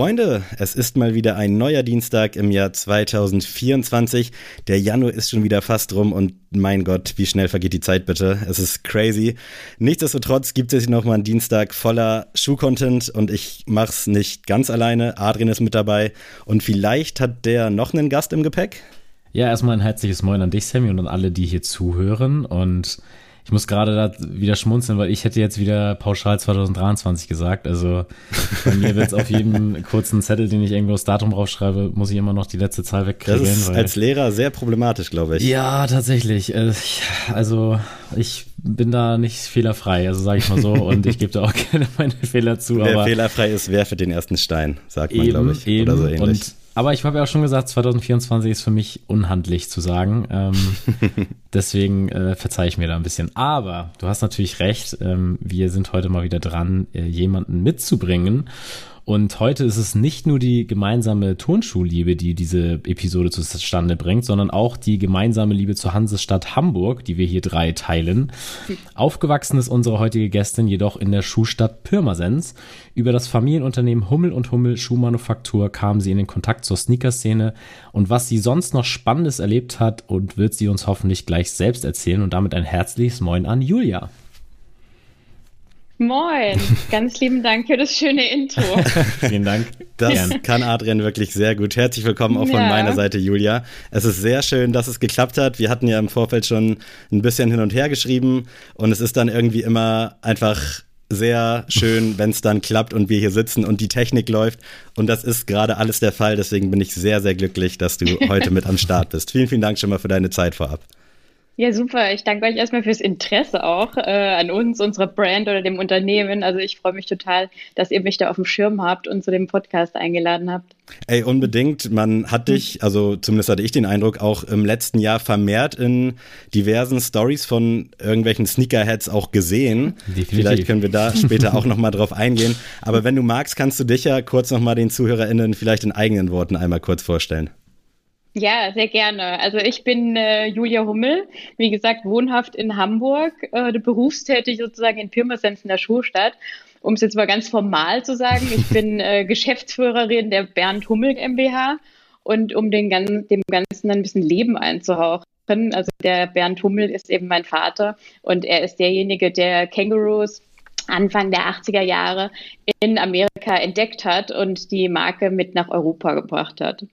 Freunde, es ist mal wieder ein neuer Dienstag im Jahr 2024. Der Januar ist schon wieder fast rum und mein Gott, wie schnell vergeht die Zeit bitte. Es ist crazy. Nichtsdestotrotz gibt es noch mal einen Dienstag voller Schuhcontent und ich mach's nicht ganz alleine. Adrian ist mit dabei und vielleicht hat der noch einen Gast im Gepäck. Ja, erstmal ein herzliches Moin an dich, Sammy, und an alle, die hier zuhören und ich muss gerade da wieder schmunzeln, weil ich hätte jetzt wieder pauschal 2023 gesagt. Also bei mir wird es auf jedem kurzen Zettel, den ich irgendwo das Datum draufschreibe, muss ich immer noch die letzte Zahl wegkriegen. Das ist als Lehrer sehr problematisch, glaube ich. Ja, tatsächlich. Äh, also ich bin da nicht fehlerfrei, also sage ich mal so. Und ich gebe da auch gerne meine Fehler zu. Wer fehlerfrei ist, werfe den ersten Stein, sagt man, glaube ich. Eben. Oder so ähnlich. Und aber ich habe ja auch schon gesagt, 2024 ist für mich unhandlich zu sagen. Ähm, deswegen äh, verzeihe ich mir da ein bisschen. Aber du hast natürlich recht. Ähm, wir sind heute mal wieder dran, äh, jemanden mitzubringen. Und heute ist es nicht nur die gemeinsame Turnschuhliebe, die diese Episode zustande bringt, sondern auch die gemeinsame Liebe zur Hansestadt Hamburg, die wir hier drei teilen. Aufgewachsen ist unsere heutige Gästin jedoch in der Schuhstadt Pirmasens. Über das Familienunternehmen Hummel und Hummel Schuhmanufaktur kam sie in den Kontakt zur Sneakerszene und was sie sonst noch Spannendes erlebt hat und wird sie uns hoffentlich gleich selbst erzählen und damit ein herzliches Moin an Julia. Moin, ganz lieben Dank für das schöne Intro. Vielen Dank. Das Gern. kann Adrian wirklich sehr gut. Herzlich willkommen auch ja. von meiner Seite, Julia. Es ist sehr schön, dass es geklappt hat. Wir hatten ja im Vorfeld schon ein bisschen hin und her geschrieben und es ist dann irgendwie immer einfach sehr schön, wenn es dann klappt und wir hier sitzen und die Technik läuft. Und das ist gerade alles der Fall. Deswegen bin ich sehr, sehr glücklich, dass du heute mit am Start bist. Vielen, vielen Dank schon mal für deine Zeit vorab. Ja, super. Ich danke euch erstmal fürs Interesse auch äh, an uns, unserer Brand oder dem Unternehmen. Also ich freue mich total, dass ihr mich da auf dem Schirm habt und zu dem Podcast eingeladen habt. Ey, unbedingt. Man hat dich, also zumindest hatte ich den Eindruck, auch im letzten Jahr vermehrt in diversen Stories von irgendwelchen Sneakerheads auch gesehen. Definitiv. Vielleicht können wir da später auch nochmal drauf eingehen. Aber wenn du magst, kannst du dich ja kurz nochmal den ZuhörerInnen vielleicht in eigenen Worten einmal kurz vorstellen. Ja, sehr gerne. Also ich bin äh, Julia Hummel, wie gesagt, wohnhaft in Hamburg, äh, berufstätig sozusagen in Pirmasens in der Schulstadt. Um es jetzt mal ganz formal zu sagen, ich bin äh, Geschäftsführerin der Bernd Hummel GmbH und um den, dem Ganzen ein bisschen Leben einzuhauchen. Also der Bernd Hummel ist eben mein Vater und er ist derjenige, der Kangaroos Anfang der 80er Jahre in Amerika entdeckt hat und die Marke mit nach Europa gebracht hat.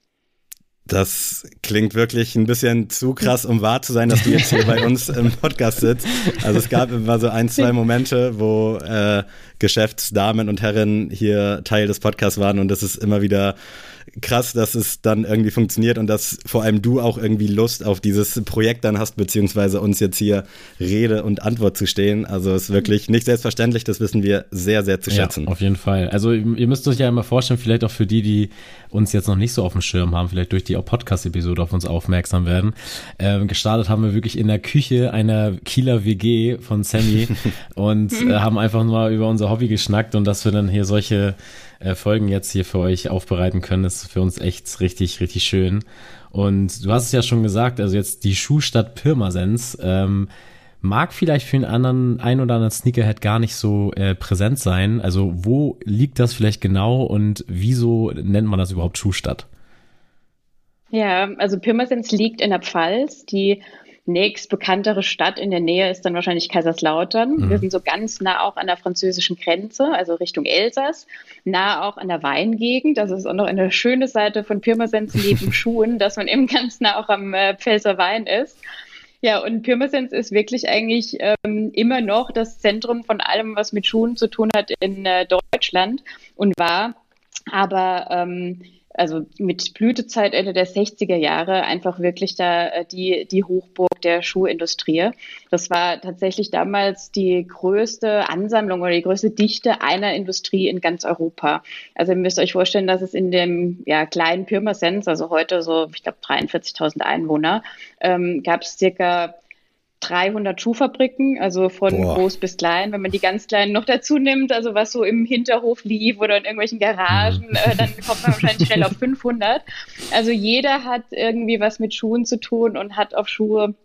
Das klingt wirklich ein bisschen zu krass, um wahr zu sein, dass du jetzt hier bei uns im Podcast sitzt. Also es gab immer so ein, zwei Momente, wo äh, Geschäftsdamen und Herren hier Teil des Podcasts waren und das ist immer wieder krass, dass es dann irgendwie funktioniert und dass vor allem du auch irgendwie Lust auf dieses Projekt dann hast, beziehungsweise uns jetzt hier Rede und Antwort zu stehen. Also es ist wirklich nicht selbstverständlich, das wissen wir sehr, sehr zu schätzen. Ja, auf jeden Fall. Also ihr müsst euch ja immer vorstellen, vielleicht auch für die, die uns jetzt noch nicht so auf dem Schirm haben, vielleicht durch die Podcast-Episode auf uns aufmerksam werden. Ähm, gestartet haben wir wirklich in der Küche einer Kieler WG von Sammy und äh, haben einfach nur über unser Hobby geschnackt und dass wir dann hier solche äh, Folgen jetzt hier für euch aufbereiten können, ist für uns echt richtig, richtig schön. Und du hast es ja schon gesagt, also jetzt die Schuhstadt Pirmasens ähm, mag vielleicht für einen anderen, ein oder anderen Sneakerhead gar nicht so äh, präsent sein. Also wo liegt das vielleicht genau und wieso nennt man das überhaupt Schuhstadt? Ja, also Pirmasens liegt in der Pfalz. Die nächst bekanntere Stadt in der Nähe ist dann wahrscheinlich Kaiserslautern. Mhm. Wir sind so ganz nah auch an der französischen Grenze, also Richtung Elsass, nah auch an der Weingegend. Das ist auch noch eine schöne Seite von Pirmasens neben Schuhen, dass man eben ganz nah auch am äh, Pfälzer Wein ist. Ja, und Pirmasens ist wirklich eigentlich ähm, immer noch das Zentrum von allem, was mit Schuhen zu tun hat in äh, Deutschland und war aber ähm, also mit Blütezeit Ende der 60er Jahre einfach wirklich da äh, die, die Hochburg der Schuhindustrie. Das war tatsächlich damals die größte Ansammlung oder die größte Dichte einer Industrie in ganz Europa. Also ihr müsst euch vorstellen, dass es in dem ja, kleinen Pirmasens, also heute so, ich glaube, 43.000 Einwohner, ähm, gab es circa 300 Schuhfabriken, also von Boah. groß bis klein. Wenn man die ganz kleinen noch dazu nimmt, also was so im Hinterhof lief oder in irgendwelchen Garagen, mhm. äh, dann kommt man wahrscheinlich schnell auf 500. Also jeder hat irgendwie was mit Schuhen zu tun und hat auf Schuhe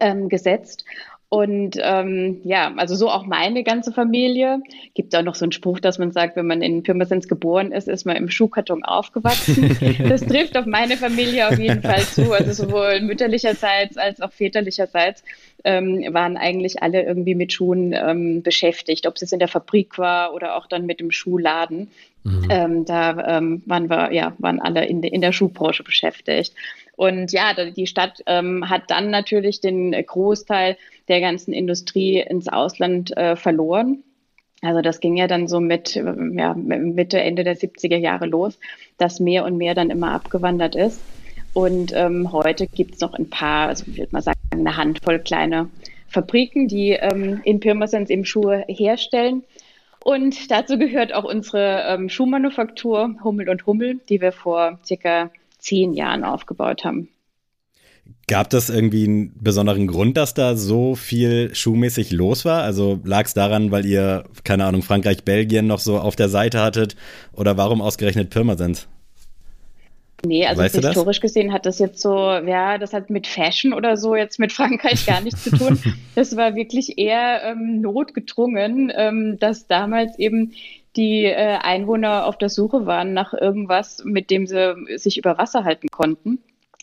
ähm, gesetzt. Und ähm, ja, also so auch meine ganze Familie. Gibt auch noch so einen Spruch, dass man sagt, wenn man in Pirmasens geboren ist, ist man im Schuhkarton aufgewachsen. das trifft auf meine Familie auf jeden Fall zu. Also sowohl mütterlicherseits als auch väterlicherseits ähm, waren eigentlich alle irgendwie mit Schuhen ähm, beschäftigt, ob es in der Fabrik war oder auch dann mit dem Schuhladen. Mhm. Ähm, da ähm, waren wir, ja, waren alle in, de, in der Schuhbranche beschäftigt. Und ja, die Stadt ähm, hat dann natürlich den Großteil der ganzen Industrie ins Ausland äh, verloren. Also das ging ja dann so mit ja, Mitte, Ende der 70er Jahre los, dass mehr und mehr dann immer abgewandert ist. Und ähm, heute gibt es noch ein paar, also ich würde mal sagen, eine Handvoll kleine Fabriken, die ähm, in Pirmasens eben Schuhe herstellen. Und dazu gehört auch unsere ähm, Schuhmanufaktur Hummel und Hummel, die wir vor circa zehn Jahren aufgebaut haben. Gab das irgendwie einen besonderen Grund, dass da so viel schuhmäßig los war? Also lag es daran, weil ihr, keine Ahnung, Frankreich, Belgien noch so auf der Seite hattet? Oder warum ausgerechnet Pirmasens? Nee, also weißt historisch gesehen hat das jetzt so, ja, das hat mit Fashion oder so jetzt mit Frankreich gar nichts zu tun. Das war wirklich eher ähm, notgedrungen, ähm, dass damals eben die äh, Einwohner auf der Suche waren nach irgendwas, mit dem sie sich über Wasser halten konnten.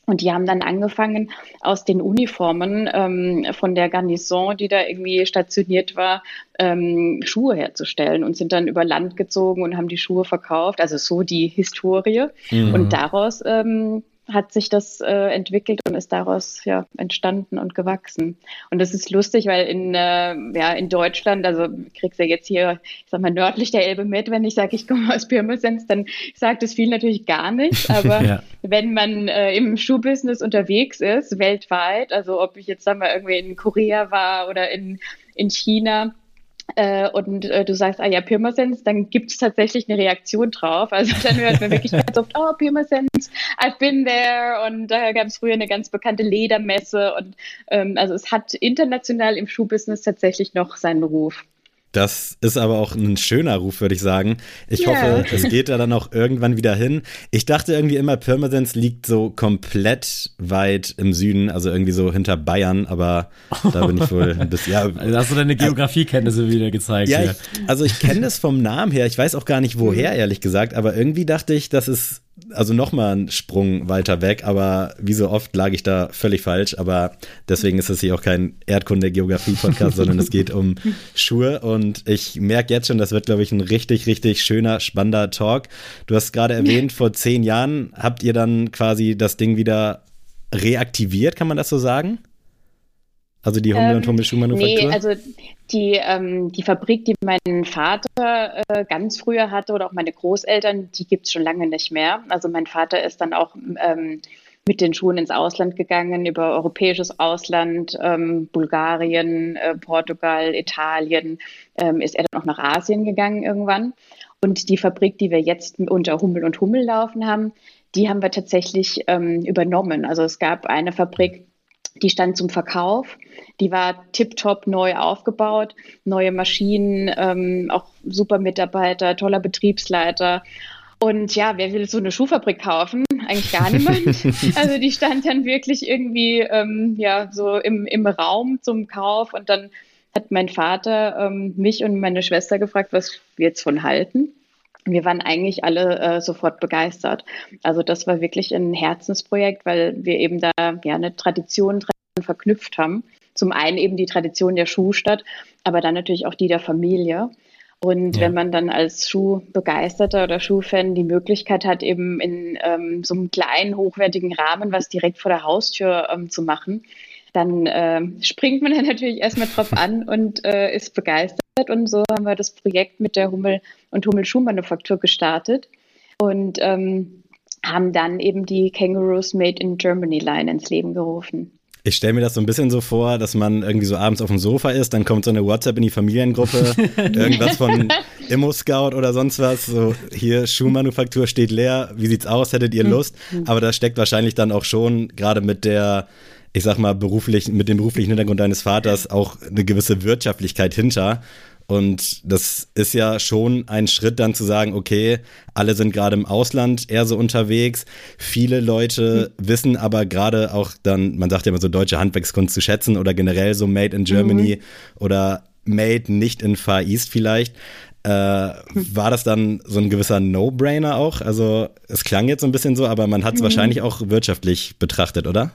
Und die haben dann angefangen, aus den Uniformen ähm, von der Garnison, die da irgendwie stationiert war, ähm, Schuhe herzustellen und sind dann über Land gezogen und haben die Schuhe verkauft. Also so die Historie. Mhm. Und daraus ähm, hat sich das äh, entwickelt und ist daraus ja entstanden und gewachsen. Und das ist lustig, weil in, äh, ja, in Deutschland, also kriegst du ja jetzt hier, ich sag mal, nördlich der Elbe mit, wenn ich sage, ich komme aus Pirmasens, dann sagt das viel natürlich gar nicht. Aber ja. wenn man äh, im Schuhbusiness unterwegs ist, weltweit, also ob ich jetzt sag mal irgendwie in Korea war oder in, in China, äh, und äh, du sagst, ah ja, Pirmasens, dann gibt es tatsächlich eine Reaktion drauf. Also dann hört man wirklich ganz oft, oh, Pirmasens, I've been there. Und da gab es früher eine ganz bekannte Ledermesse. Und ähm, also es hat international im Schuhbusiness tatsächlich noch seinen Ruf. Das ist aber auch ein schöner Ruf, würde ich sagen. Ich yeah. hoffe, es geht da dann auch irgendwann wieder hin. Ich dachte irgendwie immer, Pirmasens liegt so komplett weit im Süden, also irgendwie so hinter Bayern, aber da bin ich wohl ein bisschen. Ja, also hast du deine Geografiekenntnisse wieder gezeigt? Ja, ich, also ich kenne das vom Namen her. Ich weiß auch gar nicht woher, ehrlich gesagt, aber irgendwie dachte ich, das ist also nochmal einen Sprung weiter weg, aber wie so oft lag ich da völlig falsch. Aber deswegen ist es hier auch kein Erdkunde-Geografie-Podcast, sondern es geht um Schuhe. Und ich merke jetzt schon, das wird, glaube ich, ein richtig, richtig schöner, spannender Talk. Du hast gerade erwähnt, vor zehn Jahren habt ihr dann quasi das Ding wieder reaktiviert, kann man das so sagen? Also die Hummel ähm, und Hummel Schuhmanufaktur? Nee, also die, ähm, die Fabrik, die mein Vater äh, ganz früher hatte oder auch meine Großeltern, die gibt es schon lange nicht mehr. Also mein Vater ist dann auch ähm, mit den Schuhen ins Ausland gegangen, über europäisches Ausland, ähm, Bulgarien, äh, Portugal, Italien, ähm, ist er dann auch nach Asien gegangen irgendwann. Und die Fabrik, die wir jetzt unter Hummel und Hummel laufen haben, die haben wir tatsächlich ähm, übernommen. Also es gab eine Fabrik, die stand zum Verkauf. Die war tiptop neu aufgebaut, neue Maschinen, ähm, auch super Mitarbeiter, toller Betriebsleiter. Und ja, wer will so eine Schuhfabrik kaufen? Eigentlich gar niemand. also die stand dann wirklich irgendwie ähm, ja so im, im Raum zum Kauf und dann hat mein Vater ähm, mich und meine Schwester gefragt, was wir jetzt von halten wir waren eigentlich alle äh, sofort begeistert. Also das war wirklich ein Herzensprojekt, weil wir eben da ja eine Tradition dran verknüpft haben. Zum einen eben die Tradition der Schuhstadt, aber dann natürlich auch die der Familie. Und ja. wenn man dann als Schuhbegeisterter oder Schuhfan die Möglichkeit hat, eben in ähm, so einem kleinen, hochwertigen Rahmen was direkt vor der Haustür ähm, zu machen, dann äh, springt man dann natürlich erstmal drauf an und äh, ist begeistert. Und so haben wir das Projekt mit der Hummel- und Hummel-Schuhmanufaktur gestartet und ähm, haben dann eben die Kangaroos Made in Germany Line ins Leben gerufen. Ich stelle mir das so ein bisschen so vor, dass man irgendwie so abends auf dem Sofa ist, dann kommt so eine WhatsApp in die Familiengruppe, irgendwas von Immo Scout oder sonst was, so hier Schuhmanufaktur steht leer, wie sieht's aus, hättet ihr hm. Lust? Aber da steckt wahrscheinlich dann auch schon gerade mit der ich sag mal, beruflich, mit dem beruflichen Hintergrund deines Vaters auch eine gewisse Wirtschaftlichkeit hinter. Und das ist ja schon ein Schritt dann zu sagen, okay, alle sind gerade im Ausland eher so unterwegs. Viele Leute mhm. wissen aber gerade auch dann, man sagt ja immer so deutsche Handwerkskunst zu schätzen oder generell so Made in Germany mhm. oder Made nicht in Far East vielleicht. Äh, war das dann so ein gewisser No-Brainer auch? Also es klang jetzt so ein bisschen so, aber man hat es mhm. wahrscheinlich auch wirtschaftlich betrachtet, oder?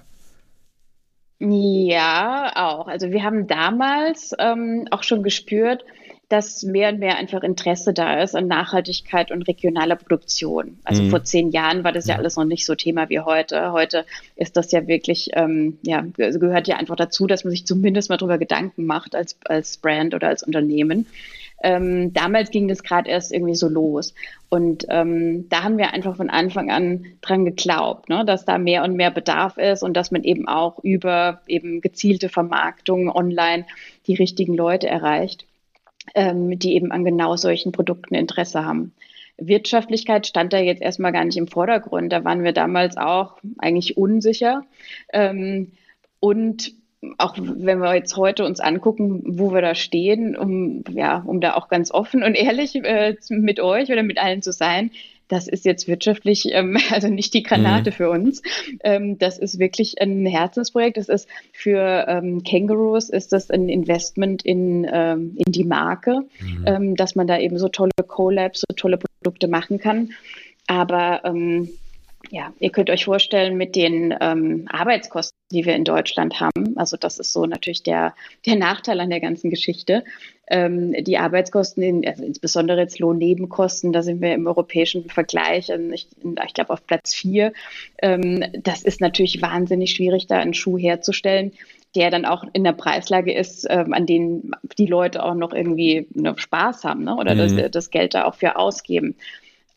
Ja, auch. Also wir haben damals ähm, auch schon gespürt, dass mehr und mehr einfach Interesse da ist an Nachhaltigkeit und regionaler Produktion. Also mhm. vor zehn Jahren war das ja alles noch nicht so Thema wie heute. Heute ist das ja wirklich, ähm, ja, gehört ja einfach dazu, dass man sich zumindest mal darüber Gedanken macht als, als Brand oder als Unternehmen. Ähm, damals ging das gerade erst irgendwie so los. Und ähm, da haben wir einfach von Anfang an dran geglaubt, ne, dass da mehr und mehr Bedarf ist und dass man eben auch über eben gezielte Vermarktung online die richtigen Leute erreicht, ähm, die eben an genau solchen Produkten Interesse haben. Wirtschaftlichkeit stand da jetzt erstmal gar nicht im Vordergrund. Da waren wir damals auch eigentlich unsicher. Ähm, und auch wenn wir jetzt heute uns angucken, wo wir da stehen, um ja, um da auch ganz offen und ehrlich äh, mit euch oder mit allen zu sein, das ist jetzt wirtschaftlich ähm, also nicht die Granate mhm. für uns. Ähm, das ist wirklich ein Herzensprojekt. Das ist für ähm, Kangaroos ist das ein Investment in, ähm, in die Marke, mhm. ähm, dass man da eben so tolle Collabs, so tolle Produkte machen kann. Aber ähm, ja, ihr könnt euch vorstellen, mit den ähm, Arbeitskosten, die wir in Deutschland haben, also das ist so natürlich der, der Nachteil an der ganzen Geschichte. Ähm, die Arbeitskosten, in, also insbesondere jetzt Lohnnebenkosten, da sind wir im europäischen Vergleich, also ich, ich glaube auf Platz vier. Ähm, das ist natürlich wahnsinnig schwierig, da einen Schuh herzustellen, der dann auch in der Preislage ist, ähm, an denen die Leute auch noch irgendwie noch Spaß haben ne? oder mhm. das, das Geld da auch für ausgeben.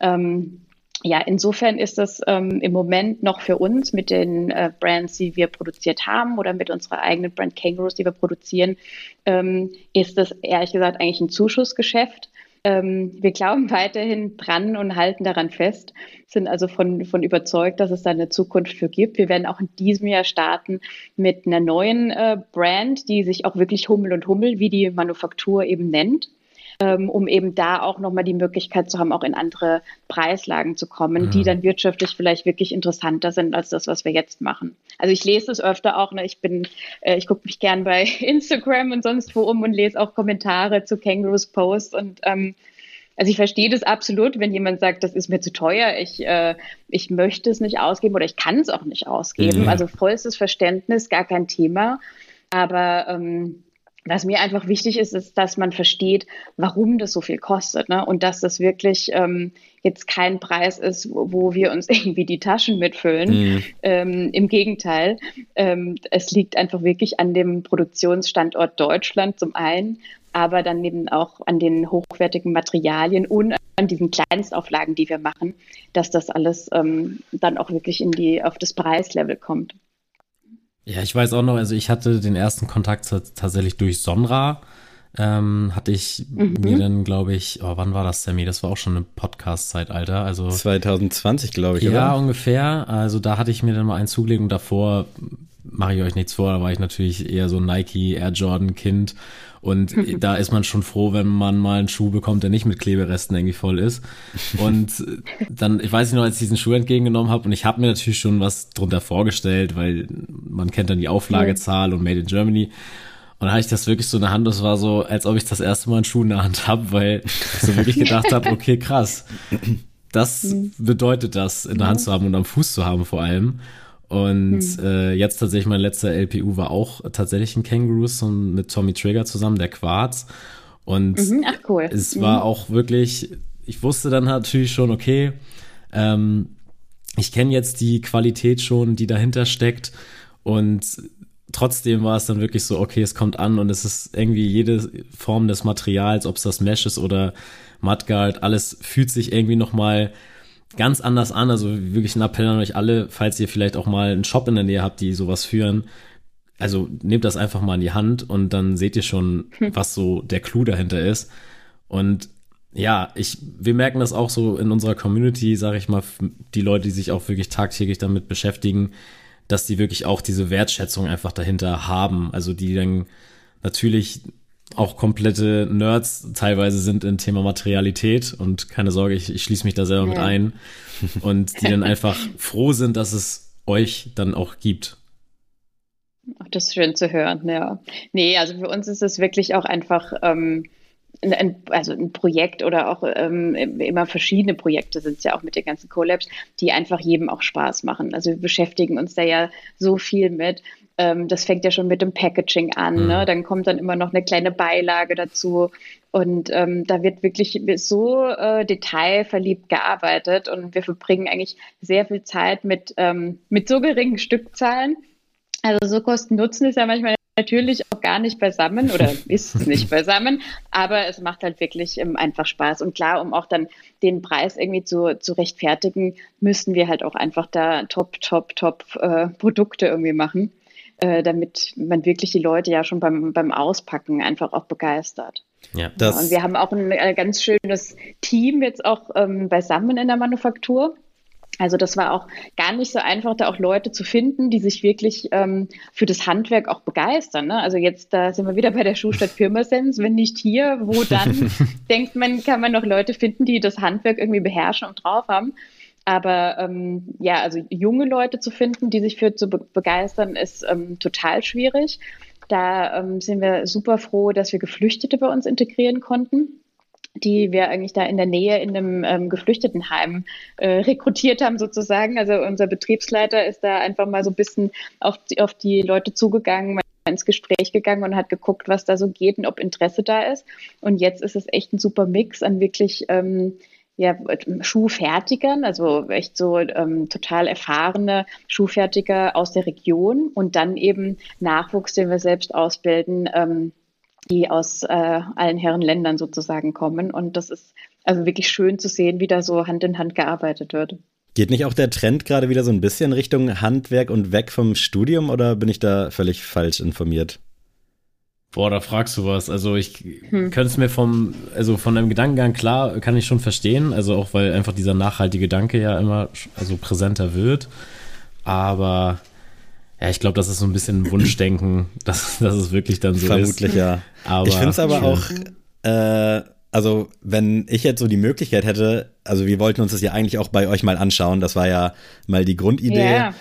Ähm, ja, insofern ist das ähm, im Moment noch für uns mit den äh, Brands, die wir produziert haben oder mit unserer eigenen Brand Kangaroos, die wir produzieren, ähm, ist das ehrlich gesagt eigentlich ein Zuschussgeschäft. Ähm, wir glauben weiterhin dran und halten daran fest, sind also von, von überzeugt, dass es da eine Zukunft für gibt. Wir werden auch in diesem Jahr starten mit einer neuen äh, Brand, die sich auch wirklich Hummel und Hummel, wie die Manufaktur eben nennt ähm, um eben da auch nochmal die Möglichkeit zu haben, auch in andere Preislagen zu kommen, mhm. die dann wirtschaftlich vielleicht wirklich interessanter sind als das, was wir jetzt machen. Also ich lese es öfter auch, ne? ich bin, äh, ich gucke mich gern bei Instagram und sonst wo um und lese auch Kommentare zu Kangaroos Posts und ähm, also ich verstehe das absolut, wenn jemand sagt, das ist mir zu teuer, ich, äh, ich möchte es nicht ausgeben oder ich kann es auch nicht ausgeben. Mhm. Also vollstes Verständnis, gar kein Thema. Aber ähm, was mir einfach wichtig ist, ist, dass man versteht, warum das so viel kostet ne? und dass das wirklich ähm, jetzt kein Preis ist, wo, wo, wir uns irgendwie die Taschen mitfüllen. Mhm. Ähm, Im Gegenteil, ähm, es liegt einfach wirklich an dem Produktionsstandort Deutschland zum einen, aber dann eben auch an den hochwertigen Materialien und an diesen Kleinstauflagen, die wir machen, dass das alles ähm, dann auch wirklich in die auf das Preislevel kommt. Ja, ich weiß auch noch, also ich hatte den ersten Kontakt tatsächlich durch Sonra. Ähm, hatte ich mhm. mir dann, glaube ich, oh, wann war das, Sammy? Das war auch schon eine Podcast-Zeitalter. Also 2020, glaube ich, ja, oder? Ja, ungefähr. Also da hatte ich mir dann mal einen zugelegt und davor mache ich euch nichts vor, da war ich natürlich eher so ein Nike Air Jordan Kind und da ist man schon froh, wenn man mal einen Schuh bekommt, der nicht mit Kleberesten irgendwie voll ist. Und dann, ich weiß nicht noch, als ich diesen Schuh entgegengenommen habe und ich habe mir natürlich schon was drunter vorgestellt, weil man kennt dann die Auflagezahl und Made in Germany. Und dann hatte ich das wirklich so in der Hand, das war so, als ob ich das erste Mal einen Schuh in der Hand habe, weil ich so wirklich gedacht habe, okay, krass. Das bedeutet das, in der Hand zu haben und am Fuß zu haben vor allem. Und hm. äh, jetzt tatsächlich mein letzter LPU war auch tatsächlich ein Kangaroos und mit Tommy Trigger zusammen, der Quarz. Und mhm, ach cool. es mhm. war auch wirklich, ich wusste dann natürlich schon, okay, ähm, ich kenne jetzt die Qualität schon, die dahinter steckt. Und trotzdem war es dann wirklich so, okay, es kommt an und es ist irgendwie jede Form des Materials, ob es das Mesh ist oder Mudguard, alles fühlt sich irgendwie nochmal mal ganz anders an. Also wirklich ein Appell an euch alle, falls ihr vielleicht auch mal einen Shop in der Nähe habt, die sowas führen. Also nehmt das einfach mal in die Hand und dann seht ihr schon, hm. was so der Clou dahinter ist. Und ja, ich, wir merken das auch so in unserer Community, sage ich mal, die Leute, die sich auch wirklich tagtäglich damit beschäftigen, dass die wirklich auch diese Wertschätzung einfach dahinter haben. Also die dann natürlich auch komplette Nerds teilweise sind in Thema Materialität und keine Sorge, ich, ich schließe mich da selber ja. mit ein und die dann einfach froh sind, dass es euch dann auch gibt. Ach, das ist schön zu hören, ja. Nee, also für uns ist es wirklich auch einfach ähm, ein, also ein Projekt oder auch ähm, immer verschiedene Projekte sind es ja auch mit den ganzen Collabs, die einfach jedem auch Spaß machen. Also wir beschäftigen uns da ja so viel mit. Ähm, das fängt ja schon mit dem Packaging an. Ne? Mhm. Ne? Dann kommt dann immer noch eine kleine Beilage dazu. Und ähm, da wird wirklich so äh, detailverliebt gearbeitet und wir verbringen eigentlich sehr viel Zeit mit, ähm, mit so geringen Stückzahlen. Also so Kosten-Nutzen ist ja manchmal natürlich auch gar nicht beisammen oder ist es nicht beisammen, aber es macht halt wirklich ähm, einfach Spaß. Und klar, um auch dann den Preis irgendwie zu, zu rechtfertigen, müssen wir halt auch einfach da top, top, top äh, Produkte irgendwie machen, äh, damit man wirklich die Leute ja schon beim, beim Auspacken einfach auch begeistert. Ja, das ja, und wir haben auch ein äh, ganz schönes Team jetzt auch ähm, beisammen in der Manufaktur. Also das war auch gar nicht so einfach, da auch Leute zu finden, die sich wirklich ähm, für das Handwerk auch begeistern. Ne? Also jetzt, da sind wir wieder bei der Schuhstadt Pirmasens. Wenn nicht hier, wo dann? denkt man, kann man noch Leute finden, die das Handwerk irgendwie beherrschen und drauf haben. Aber ähm, ja, also junge Leute zu finden, die sich für zu be begeistern, ist ähm, total schwierig. Da ähm, sind wir super froh, dass wir Geflüchtete bei uns integrieren konnten die wir eigentlich da in der Nähe in einem ähm, Geflüchtetenheim äh, rekrutiert haben sozusagen. Also unser Betriebsleiter ist da einfach mal so ein bisschen auf die, auf die Leute zugegangen, ins Gespräch gegangen und hat geguckt, was da so geht und ob Interesse da ist. Und jetzt ist es echt ein super Mix an wirklich ähm, ja, Schuhfertigern, also echt so ähm, total erfahrene Schuhfertiger aus der Region und dann eben Nachwuchs, den wir selbst ausbilden, ähm, die aus äh, allen Herren Ländern sozusagen kommen. Und das ist also wirklich schön zu sehen, wie da so Hand in Hand gearbeitet wird. Geht nicht auch der Trend gerade wieder so ein bisschen Richtung Handwerk und weg vom Studium oder bin ich da völlig falsch informiert? Boah, da fragst du was. Also ich hm. könnte es mir vom, also von einem Gedankengang klar, kann ich schon verstehen. Also auch weil einfach dieser nachhaltige Gedanke ja immer also präsenter wird. Aber ja, ich glaube, das ist so ein bisschen Wunschdenken, dass, dass es wirklich dann so Vermutlich, ist. Vermutlich, ja. Aber, ich finde es aber auch, äh, also wenn ich jetzt so die Möglichkeit hätte, also wir wollten uns das ja eigentlich auch bei euch mal anschauen. Das war ja mal die Grundidee. Yeah.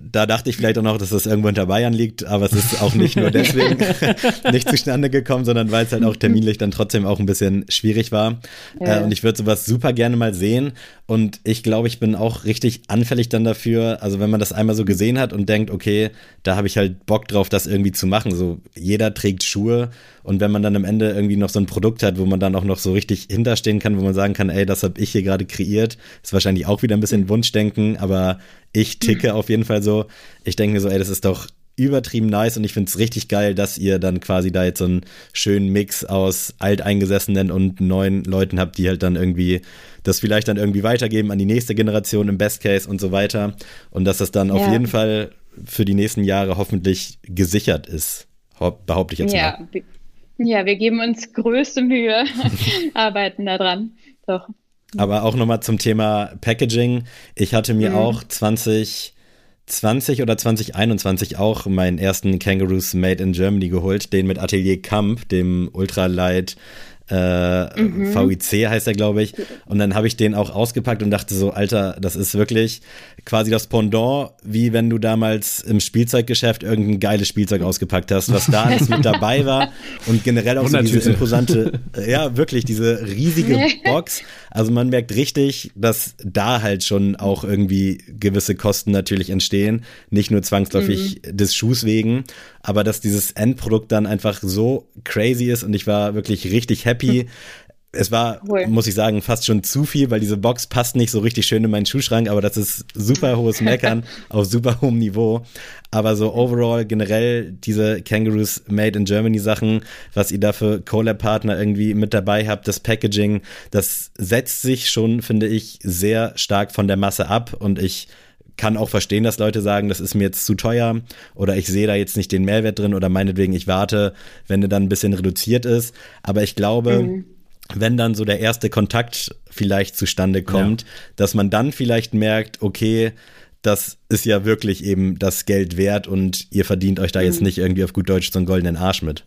Da dachte ich vielleicht auch noch, dass das irgendwo hinter Bayern liegt, aber es ist auch nicht nur deswegen nicht zustande gekommen, sondern weil es halt auch terminlich dann trotzdem auch ein bisschen schwierig war. Yeah. Äh, und ich würde sowas super gerne mal sehen. Und ich glaube, ich bin auch richtig anfällig dann dafür. Also wenn man das einmal so gesehen hat und denkt, okay, da habe ich halt Bock drauf, das irgendwie zu machen. So jeder trägt Schuhe und wenn man dann am Ende irgendwie noch so ein Produkt hat, wo man dann auch noch so richtig hinterstehen kann, wo man sagen kann, ey, das habe ich hier gerade kreiert. Ist wahrscheinlich auch wieder ein bisschen Wunschdenken, aber ich ticke auf jeden Fall so. Ich denke mir so, ey, das ist doch übertrieben nice und ich finde es richtig geil, dass ihr dann quasi da jetzt so einen schönen Mix aus alteingesessenen und neuen Leuten habt, die halt dann irgendwie das vielleicht dann irgendwie weitergeben an die nächste Generation im Best Case und so weiter und dass das dann ja. auf jeden Fall für die nächsten Jahre hoffentlich gesichert ist, behaupte ich jetzt ja. mal. Ja, wir geben uns größte Mühe, arbeiten daran. Doch. Aber auch nochmal zum Thema Packaging. Ich hatte mir mhm. auch 2020 oder 2021 auch meinen ersten Kangaroos Made in Germany geholt, den mit Atelier Kamp, dem Ultralight äh, mhm. VIC heißt er, glaube ich. Und dann habe ich den auch ausgepackt und dachte so, Alter, das ist wirklich quasi das Pendant, wie wenn du damals im Spielzeuggeschäft irgendein geiles Spielzeug ausgepackt hast, was da alles mit dabei war und generell auch so diese imposante, ja, wirklich diese riesige Box. Also man merkt richtig, dass da halt schon auch irgendwie gewisse Kosten natürlich entstehen, nicht nur zwangsläufig mhm. des Schuhs wegen, aber dass dieses Endprodukt dann einfach so crazy ist und ich war wirklich richtig happy. Es war, cool. muss ich sagen, fast schon zu viel, weil diese Box passt nicht so richtig schön in meinen Schuhschrank, aber das ist super hohes Meckern auf super hohem Niveau. Aber so overall generell diese Kangaroos Made in Germany Sachen, was ihr da für Collab-Partner irgendwie mit dabei habt, das Packaging, das setzt sich schon, finde ich, sehr stark von der Masse ab und ich kann auch verstehen, dass Leute sagen, das ist mir jetzt zu teuer oder ich sehe da jetzt nicht den Mehrwert drin oder meinetwegen, ich warte, wenn er dann ein bisschen reduziert ist. Aber ich glaube, mhm. wenn dann so der erste Kontakt vielleicht zustande kommt, ja. dass man dann vielleicht merkt, okay, das ist ja wirklich eben das Geld wert und ihr verdient euch da mhm. jetzt nicht irgendwie auf gut Deutsch so einen goldenen Arsch mit.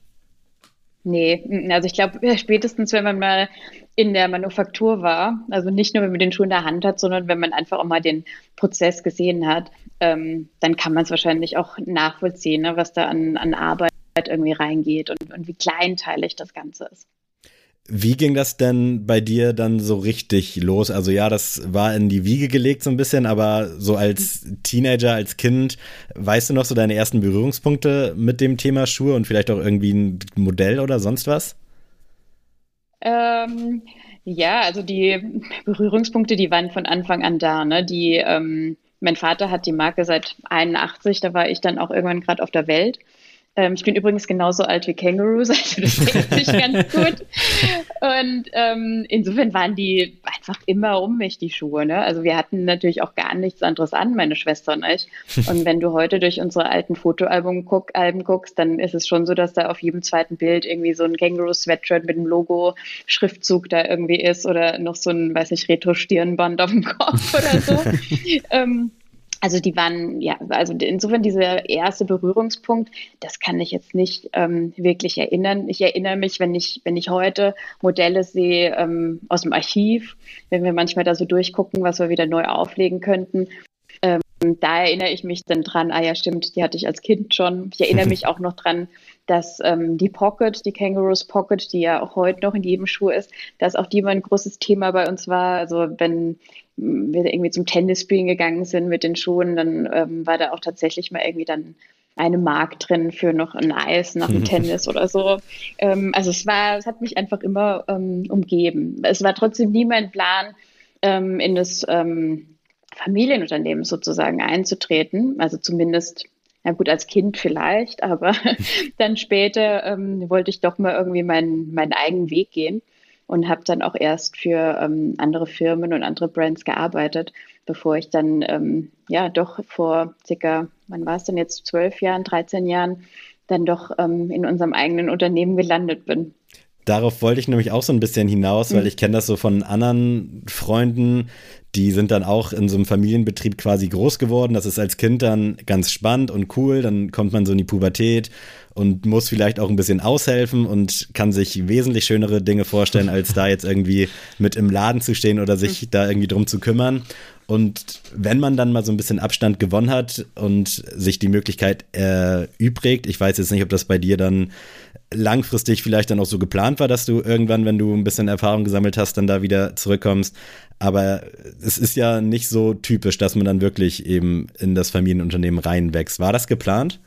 Nee, also ich glaube, spätestens, wenn man mal in der Manufaktur war, also nicht nur, wenn man den Schuh in der Hand hat, sondern wenn man einfach auch mal den Prozess gesehen hat, ähm, dann kann man es wahrscheinlich auch nachvollziehen, ne, was da an, an Arbeit irgendwie reingeht und, und wie kleinteilig das Ganze ist. Wie ging das denn bei dir dann so richtig los? Also ja, das war in die Wiege gelegt so ein bisschen, aber so als Teenager, als Kind, weißt du noch so deine ersten Berührungspunkte mit dem Thema Schuhe und vielleicht auch irgendwie ein Modell oder sonst was? Ähm, ja, also die Berührungspunkte, die waren von Anfang an da. Ne? Die, ähm, mein Vater hat die Marke seit 81, da war ich dann auch irgendwann gerade auf der Welt. Ähm, ich bin übrigens genauso alt wie Kangaroos, also das deckt sich ganz gut. Und ähm, insofern waren die einfach immer um mich, die Schuhe. Ne? Also wir hatten natürlich auch gar nichts anderes an, meine Schwester und ich. Und wenn du heute durch unsere alten Fotoalben guck, Alben guckst, dann ist es schon so, dass da auf jedem zweiten Bild irgendwie so ein Kangaroo-Sweatshirt mit einem Logo-Schriftzug da irgendwie ist oder noch so ein, weiß ich, Retro-Stirnband auf dem Kopf oder so. ähm, also die waren, ja, also insofern dieser erste Berührungspunkt, das kann ich jetzt nicht ähm, wirklich erinnern. Ich erinnere mich, wenn ich, wenn ich heute Modelle sehe ähm, aus dem Archiv, wenn wir manchmal da so durchgucken, was wir wieder neu auflegen könnten. Ähm, da erinnere ich mich dann dran, ah ja, stimmt, die hatte ich als Kind schon. Ich erinnere mich auch noch dran, dass ähm, die Pocket, die Kangaroos Pocket, die ja auch heute noch in jedem Schuh ist, dass auch die mal ein großes Thema bei uns war. Also wenn wir irgendwie zum Tennisspielen gegangen sind mit den Schuhen, dann ähm, war da auch tatsächlich mal irgendwie dann eine Mark drin für noch ein Eis nach dem Tennis oder so. Ähm, also es war, es hat mich einfach immer ähm, umgeben. Es war trotzdem nie mein Plan, ähm, in das ähm, Familienunternehmen sozusagen einzutreten. Also zumindest, na gut, als Kind vielleicht, aber dann später ähm, wollte ich doch mal irgendwie meinen, meinen eigenen Weg gehen und habe dann auch erst für ähm, andere Firmen und andere Brands gearbeitet, bevor ich dann ähm, ja doch vor circa, wann war es denn jetzt, zwölf Jahren, 13 Jahren, dann doch ähm, in unserem eigenen Unternehmen gelandet bin. Darauf wollte ich nämlich auch so ein bisschen hinaus, weil mhm. ich kenne das so von anderen Freunden, die sind dann auch in so einem Familienbetrieb quasi groß geworden. Das ist als Kind dann ganz spannend und cool. Dann kommt man so in die Pubertät und muss vielleicht auch ein bisschen aushelfen und kann sich wesentlich schönere Dinge vorstellen, als da jetzt irgendwie mit im Laden zu stehen oder sich da irgendwie drum zu kümmern. Und wenn man dann mal so ein bisschen Abstand gewonnen hat und sich die Möglichkeit erübrigt, ich weiß jetzt nicht, ob das bei dir dann langfristig vielleicht dann auch so geplant war, dass du irgendwann, wenn du ein bisschen Erfahrung gesammelt hast, dann da wieder zurückkommst. Aber es ist ja nicht so typisch, dass man dann wirklich eben in das Familienunternehmen reinwächst. War das geplant?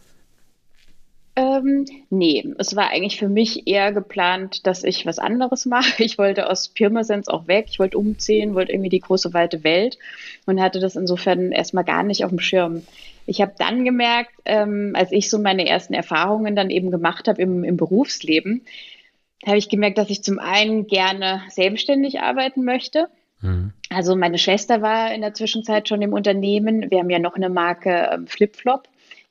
Ähm, nee, es war eigentlich für mich eher geplant, dass ich was anderes mache. Ich wollte aus Pirmasens auch weg, ich wollte umziehen, wollte irgendwie die große weite Welt und hatte das insofern erstmal gar nicht auf dem Schirm. Ich habe dann gemerkt, ähm, als ich so meine ersten Erfahrungen dann eben gemacht habe im, im Berufsleben, habe ich gemerkt, dass ich zum einen gerne selbstständig arbeiten möchte. Mhm. Also meine Schwester war in der Zwischenzeit schon im Unternehmen. Wir haben ja noch eine Marke ähm, Flipflop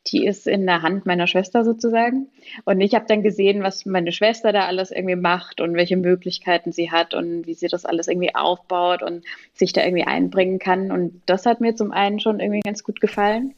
die ist in der Hand meiner Schwester sozusagen. Und ich habe dann gesehen, was meine Schwester da alles irgendwie macht und welche Möglichkeiten sie hat und wie sie das alles irgendwie aufbaut und sich da irgendwie einbringen kann. Und das hat mir zum einen schon irgendwie ganz gut gefallen.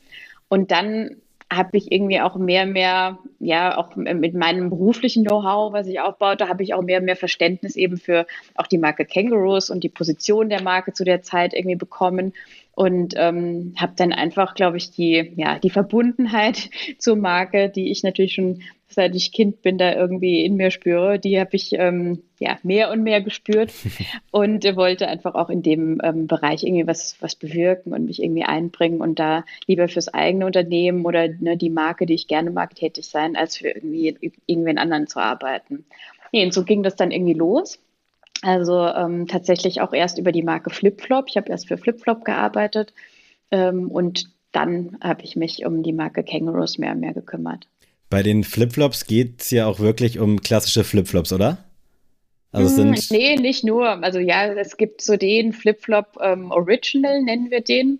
Und dann habe ich irgendwie auch mehr und mehr, ja, auch mit meinem beruflichen Know-how, was ich aufbaute, habe ich auch mehr und mehr Verständnis eben für auch die Marke Kangaroos und die Position der Marke zu der Zeit irgendwie bekommen. Und ähm, habe dann einfach, glaube ich, die, ja, die Verbundenheit zur Marke, die ich natürlich schon seit ich Kind bin, da irgendwie in mir spüre, die habe ich ähm, ja mehr und mehr gespürt und wollte einfach auch in dem ähm, Bereich irgendwie was, was bewirken und mich irgendwie einbringen und da lieber fürs eigene Unternehmen oder ne, die Marke, die ich gerne mag, tätig sein, als für irgendwie irgendwen anderen zu arbeiten. Nee, und so ging das dann irgendwie los. Also ähm, tatsächlich auch erst über die Marke Flipflop. Ich habe erst für Flipflop gearbeitet ähm, und dann habe ich mich um die Marke Kangaroos mehr und mehr gekümmert. Bei den Flipflops geht es ja auch wirklich um klassische Flipflops, oder? Also sind hm, nee, nicht nur. Also ja, es gibt so den Flipflop ähm, Original, nennen wir den.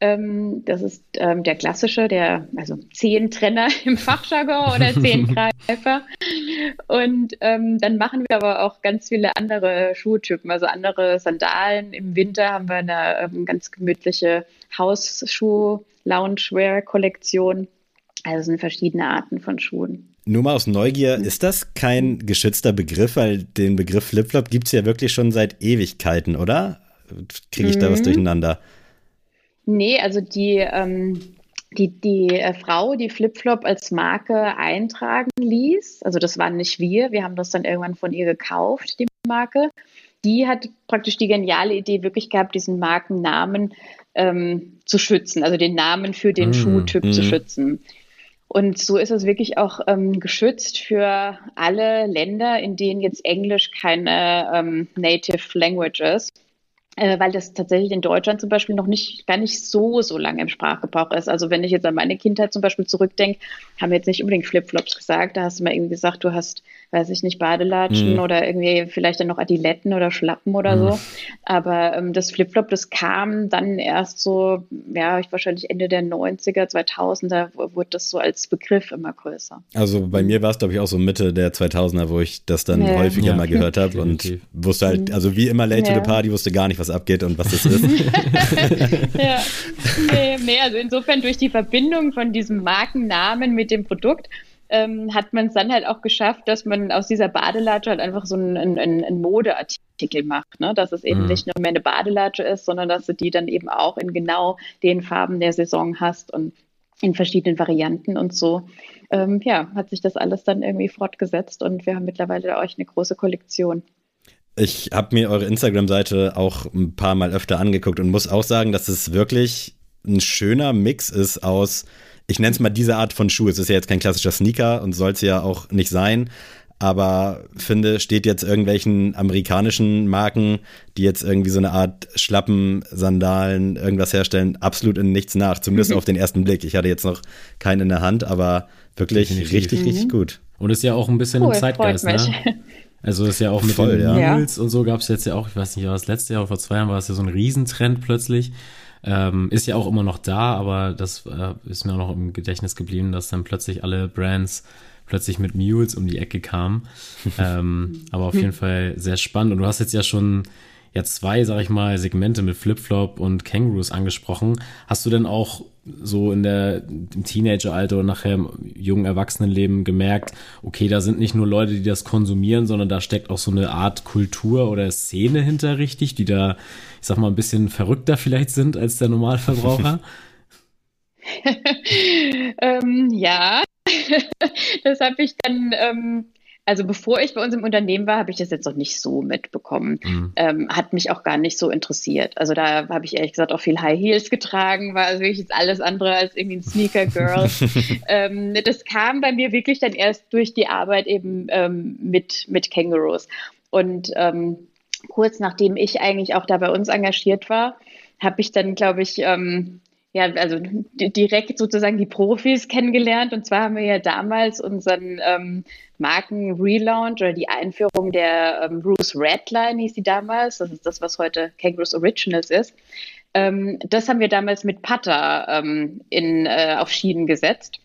Ähm, das ist ähm, der klassische, der, also Zehentrenner im Fachjargon oder Zehengreifer. Und ähm, dann machen wir aber auch ganz viele andere Schuhtypen, also andere Sandalen. Im Winter haben wir eine ähm, ganz gemütliche Hausschuh-Loungewear-Kollektion. Also es sind verschiedene Arten von Schuhen. Nur mal aus Neugier, ist das kein geschützter Begriff? Weil den Begriff Flipflop gibt es ja wirklich schon seit Ewigkeiten, oder? Kriege ich mhm. da was mhm. durcheinander? Nee, also die, ähm, die, die äh, Frau, die Flipflop als Marke eintragen ließ, also das waren nicht wir, wir haben das dann irgendwann von ihr gekauft, die Marke. Die hat praktisch die geniale Idee wirklich gehabt, diesen Markennamen ähm, zu schützen, also den Namen für den mm, Schuhtyp mm. zu schützen. Und so ist es wirklich auch ähm, geschützt für alle Länder, in denen jetzt Englisch keine ähm, Native Language ist äh, weil das tatsächlich in Deutschland zum Beispiel noch nicht, gar nicht so, so lange im Sprachgebrauch ist. Also wenn ich jetzt an meine Kindheit zum Beispiel zurückdenke, haben wir jetzt nicht unbedingt Flipflops gesagt. Da hast du mal irgendwie gesagt, du hast, weiß ich nicht, Badelatschen mhm. oder irgendwie vielleicht dann noch Adiletten oder Schlappen oder mhm. so. Aber ähm, das Flipflop, das kam dann erst so, ja, ich wahrscheinlich Ende der 90er, 2000er, wurde das so als Begriff immer größer. Also bei mir war es, glaube ich, auch so Mitte der 2000er, wo ich das dann ja. häufiger ja. mal gehört habe und wusste halt, also wie immer Late ja. to the Party, wusste gar nicht, was was abgeht und was das ist. ja, nee, nee, also insofern durch die Verbindung von diesem Markennamen mit dem Produkt ähm, hat man es dann halt auch geschafft, dass man aus dieser Badelatsche halt einfach so einen, einen, einen Modeartikel macht, ne? dass es eben mhm. nicht nur mehr eine Badelatsche ist, sondern dass du die dann eben auch in genau den Farben der Saison hast und in verschiedenen Varianten und so. Ähm, ja, hat sich das alles dann irgendwie fortgesetzt und wir haben mittlerweile euch eine große Kollektion. Ich habe mir eure Instagram-Seite auch ein paar Mal öfter angeguckt und muss auch sagen, dass es wirklich ein schöner Mix ist aus, ich nenne es mal diese Art von Schuh. Es ist ja jetzt kein klassischer Sneaker und soll es ja auch nicht sein. Aber finde, steht jetzt irgendwelchen amerikanischen Marken, die jetzt irgendwie so eine Art Schlappen, Sandalen, irgendwas herstellen, absolut in nichts nach. Zumindest mhm. auf den ersten Blick. Ich hatte jetzt noch keinen in der Hand, aber wirklich Definitiv. richtig, mhm. richtig gut. Und ist ja auch ein bisschen cool, im Zeitgeist, ne? Also ist ja auch mit Voll, den ja. Mules und so gab es jetzt ja auch, ich weiß nicht, war das letzte Jahr oder vor zwei Jahren war es ja so ein Riesentrend plötzlich. Ähm, ist ja auch immer noch da, aber das äh, ist mir auch noch im Gedächtnis geblieben, dass dann plötzlich alle Brands plötzlich mit Mules um die Ecke kamen. ähm, aber auf jeden Fall sehr spannend. Und du hast jetzt ja schon ja zwei, sag ich mal, Segmente mit Flipflop und Kangaroos angesprochen. Hast du denn auch so in der im Teenageralter oder nachher im jungen Erwachsenenleben gemerkt, okay, da sind nicht nur Leute, die das konsumieren, sondern da steckt auch so eine Art Kultur oder Szene hinter richtig, die da, ich sag mal, ein bisschen verrückter vielleicht sind als der Normalverbraucher? ähm, ja, das habe ich dann ähm, also bevor ich bei uns im Unternehmen war, habe ich das jetzt noch nicht so mitbekommen. Mhm. Ähm, hat mich auch gar nicht so interessiert. Also da habe ich ehrlich gesagt auch viel High Heels getragen, war also wirklich jetzt alles andere als irgendwie ein Sneaker Girl. ähm, das kam bei mir wirklich dann erst durch die Arbeit eben ähm, mit, mit Kangaroos. Und ähm, kurz nachdem ich eigentlich auch da bei uns engagiert war, habe ich dann, glaube ich, ähm, ja, also direkt sozusagen die Profis kennengelernt. Und zwar haben wir ja damals unseren ähm, Marken-Relaunch oder die Einführung der ähm, Bruce Redline hieß die damals. Das ist das, was heute Kangaroos Originals ist. Ähm, das haben wir damals mit Putter ähm, in, äh, auf Schienen gesetzt.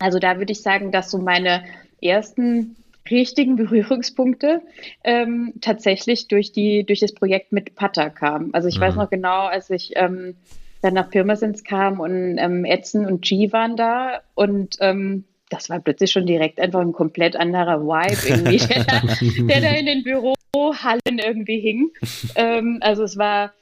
Also da würde ich sagen, dass so meine ersten richtigen Berührungspunkte ähm, tatsächlich durch die durch das Projekt mit Putter kamen. Also ich mhm. weiß noch genau, als ich ähm, dann nach Pirmasens kam und ähm, Edson und G waren da und ähm, das war plötzlich schon direkt einfach ein komplett anderer Vibe irgendwie, der da, der da in den Bürohallen irgendwie hing. Ähm, also es war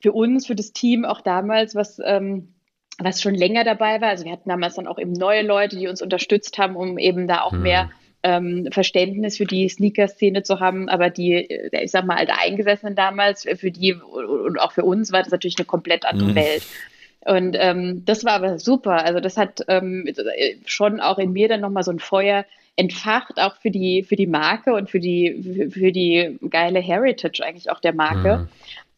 für uns, für das Team auch damals was, ähm, was schon länger dabei war. Also wir hatten damals dann auch eben neue Leute, die uns unterstützt haben, um eben da auch hm. mehr ähm, Verständnis für die Sneaker-Szene zu haben, aber die, äh, ich sag mal, alte Eingesessenen damals, für die und auch für uns war das natürlich eine komplett andere mhm. Welt. Und ähm, das war aber super. Also das hat ähm, schon auch in mir dann nochmal so ein Feuer entfacht, auch für die, für die Marke und für die, für die geile Heritage eigentlich auch der Marke. Mhm.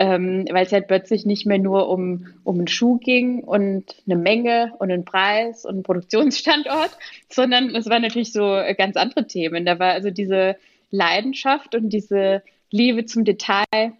Ähm, weil es halt plötzlich nicht mehr nur um, um einen Schuh ging und eine Menge und einen Preis und einen Produktionsstandort, sondern es waren natürlich so ganz andere Themen. Da war also diese Leidenschaft und diese Liebe zum Detail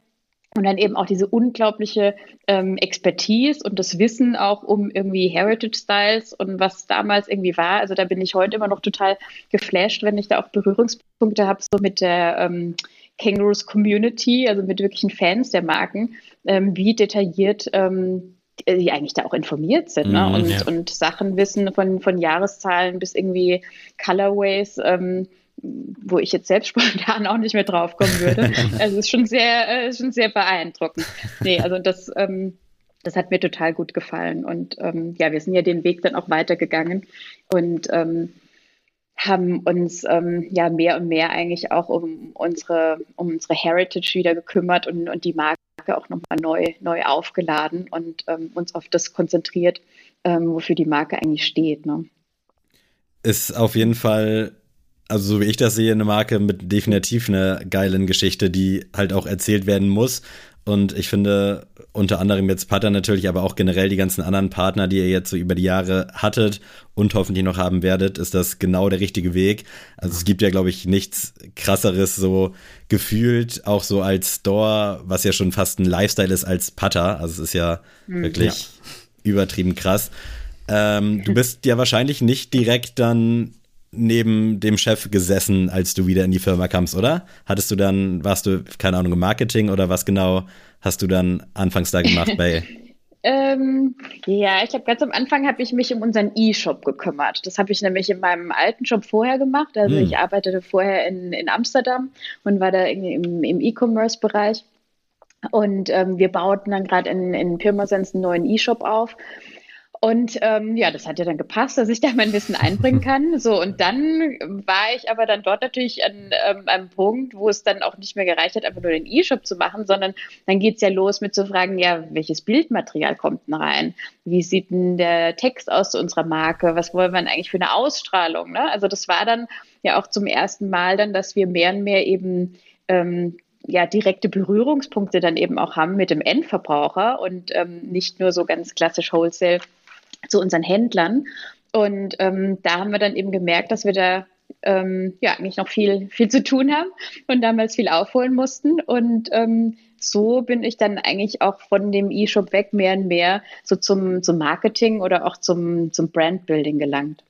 und dann eben auch diese unglaubliche ähm, Expertise und das Wissen auch um irgendwie Heritage Styles und was damals irgendwie war. Also da bin ich heute immer noch total geflasht, wenn ich da auch Berührungspunkte habe, so mit der ähm, Kangaroos Community, also mit wirklichen Fans der Marken, ähm, wie detailliert ähm, die eigentlich da auch informiert sind ne? Mhm, und, ja. und Sachen wissen von, von Jahreszahlen bis irgendwie Colorways, ähm, wo ich jetzt selbst spontan auch nicht mehr drauf kommen würde. also es ist schon sehr, äh, schon sehr beeindruckend. Nee, also das, ähm, das hat mir total gut gefallen. Und ähm, ja, wir sind ja den Weg dann auch weitergegangen und ähm, haben uns ähm, ja mehr und mehr eigentlich auch um unsere, um unsere Heritage wieder gekümmert und, und die Marke auch nochmal neu, neu aufgeladen und ähm, uns auf das konzentriert, ähm, wofür die Marke eigentlich steht. Ne? Ist auf jeden Fall also so wie ich das sehe, eine Marke mit definitiv einer geilen Geschichte, die halt auch erzählt werden muss. Und ich finde unter anderem jetzt Pater natürlich, aber auch generell die ganzen anderen Partner, die ihr jetzt so über die Jahre hattet und hoffentlich noch haben werdet, ist das genau der richtige Weg. Also es gibt ja, glaube ich, nichts krasseres so gefühlt, auch so als Store, was ja schon fast ein Lifestyle ist als Pater. Also es ist ja mhm, wirklich ja. übertrieben krass. Ähm, du bist ja wahrscheinlich nicht direkt dann neben dem Chef gesessen, als du wieder in die Firma kamst, oder? Hattest du dann, warst du, keine Ahnung, im Marketing oder was genau hast du dann anfangs da gemacht bei? ähm, ja, ich glaube, ganz am Anfang habe ich mich um unseren E-Shop gekümmert. Das habe ich nämlich in meinem alten Job vorher gemacht. Also hm. ich arbeitete vorher in, in Amsterdam und war da im, im E-Commerce-Bereich. Und ähm, wir bauten dann gerade in, in Pirmasens einen neuen E-Shop auf. Und ähm, ja, das hat ja dann gepasst, dass ich da mein Wissen einbringen kann. So, und dann war ich aber dann dort natürlich an ähm, einem Punkt, wo es dann auch nicht mehr gereicht hat, einfach nur den E-Shop zu machen, sondern dann geht's ja los mit zu fragen, ja, welches Bildmaterial kommt denn rein? Wie sieht denn der Text aus zu unserer Marke? Was wollen wir denn eigentlich für eine Ausstrahlung? Ne? Also das war dann ja auch zum ersten Mal dann, dass wir mehr und mehr eben ähm, ja, direkte Berührungspunkte dann eben auch haben mit dem Endverbraucher und ähm, nicht nur so ganz klassisch Wholesale zu unseren Händlern. Und ähm, da haben wir dann eben gemerkt, dass wir da ähm, ja eigentlich noch viel, viel zu tun haben und damals viel aufholen mussten. Und ähm, so bin ich dann eigentlich auch von dem E-Shop weg mehr und mehr so zum, zum Marketing oder auch zum, zum Brandbuilding gelangt.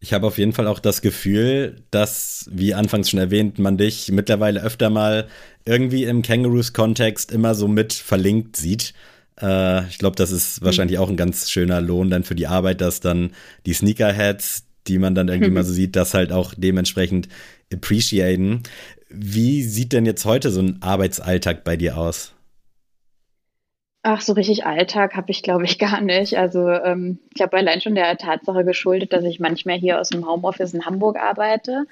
Ich habe auf jeden Fall auch das Gefühl, dass, wie anfangs schon erwähnt, man dich mittlerweile öfter mal irgendwie im Kangaroos-Kontext immer so mit verlinkt sieht. Äh, ich glaube, das ist wahrscheinlich auch ein ganz schöner Lohn dann für die Arbeit, dass dann die Sneakerheads, die man dann irgendwie mal so sieht, das halt auch dementsprechend appreciaten. Wie sieht denn jetzt heute so ein Arbeitsalltag bei dir aus? Ach, so richtig Alltag habe ich, glaube ich, gar nicht. Also ähm, ich habe allein schon der Tatsache geschuldet, dass ich manchmal hier aus dem Homeoffice in Hamburg arbeite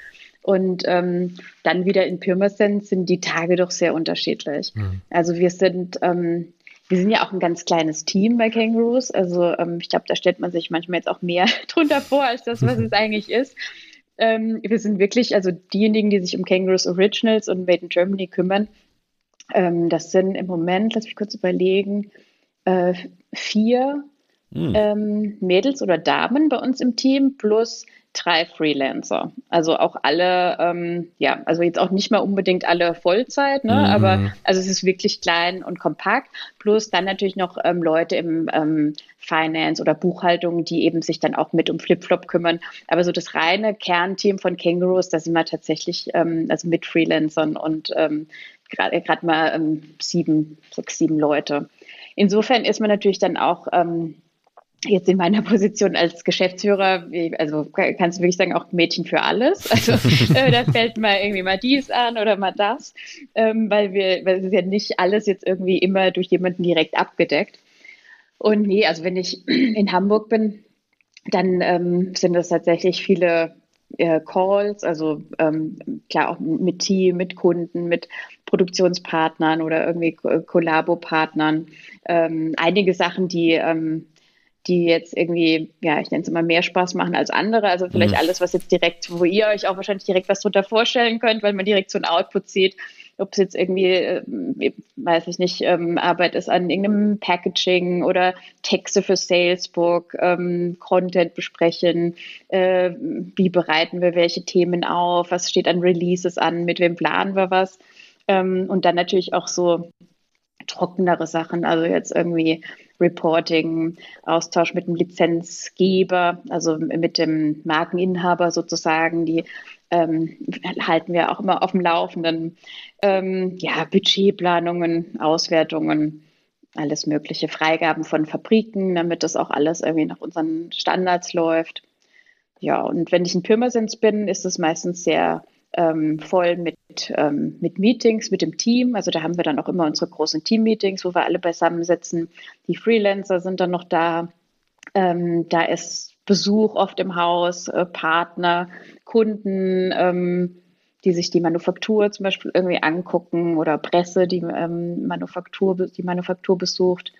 und ähm, dann wieder in Pirmasens sind die Tage doch sehr unterschiedlich. Mhm. Also wir sind ähm, wir sind ja auch ein ganz kleines Team bei Kangaroos. Also ähm, ich glaube, da stellt man sich manchmal jetzt auch mehr drunter vor, als das, was es eigentlich ist. Ähm, wir sind wirklich, also diejenigen, die sich um Kangaroos Originals und Made in Germany kümmern, ähm, das sind im Moment, lass mich kurz überlegen, äh, vier mhm. Mädels oder Damen bei uns im Team plus drei Freelancer. Also auch alle, ähm, ja, also jetzt auch nicht mal unbedingt alle Vollzeit, ne? Mhm. aber also es ist wirklich klein und kompakt. Plus dann natürlich noch ähm, Leute im ähm, Finance oder Buchhaltung, die eben sich dann auch mit um Flipflop kümmern. Aber so das reine Kernteam von Kangaroos, da sind wir tatsächlich ähm, also mit Freelancern und ähm, gerade mal ähm, sieben, sechs, sieben Leute. Insofern ist man natürlich dann auch ähm, jetzt in meiner Position als Geschäftsführer, also kannst du wirklich sagen, auch Mädchen für alles. Also äh, da fällt mal irgendwie mal dies an oder mal das, ähm, weil wir, weil es ist ja nicht alles jetzt irgendwie immer durch jemanden direkt abgedeckt. Und nee, also wenn ich in Hamburg bin, dann ähm, sind das tatsächlich viele äh, Calls, also ähm, klar auch mit Team, mit Kunden, mit Produktionspartnern oder irgendwie Kollabo-Partnern. Ähm, einige Sachen, die ähm, die jetzt irgendwie, ja, ich nenne es immer mehr Spaß machen als andere. Also vielleicht mhm. alles, was jetzt direkt, wo ihr euch auch wahrscheinlich direkt was drunter vorstellen könnt, weil man direkt so ein Output sieht. Ob es jetzt irgendwie, äh, weiß ich nicht, ähm, Arbeit ist an irgendeinem Packaging oder Texte für Salesbook, ähm, Content besprechen, äh, wie bereiten wir welche Themen auf, was steht an Releases an, mit wem planen wir was. Ähm, und dann natürlich auch so trockenere Sachen, also jetzt irgendwie Reporting, Austausch mit dem Lizenzgeber, also mit dem Markeninhaber sozusagen, die ähm, halten wir auch immer auf dem Laufenden. Ähm, ja, Budgetplanungen, Auswertungen, alles mögliche Freigaben von Fabriken, damit das auch alles irgendwie nach unseren Standards läuft. Ja, und wenn ich in Pirmasens bin, ist es meistens sehr ähm, voll mit, ähm, mit Meetings mit dem Team. Also da haben wir dann auch immer unsere großen Team-Meetings, wo wir alle beisammensitzen. Die Freelancer sind dann noch da. Ähm, da ist Besuch oft im Haus, äh, Partner, Kunden, ähm, die sich die Manufaktur zum Beispiel irgendwie angucken oder Presse, die ähm, Manufaktur, die Manufaktur besucht.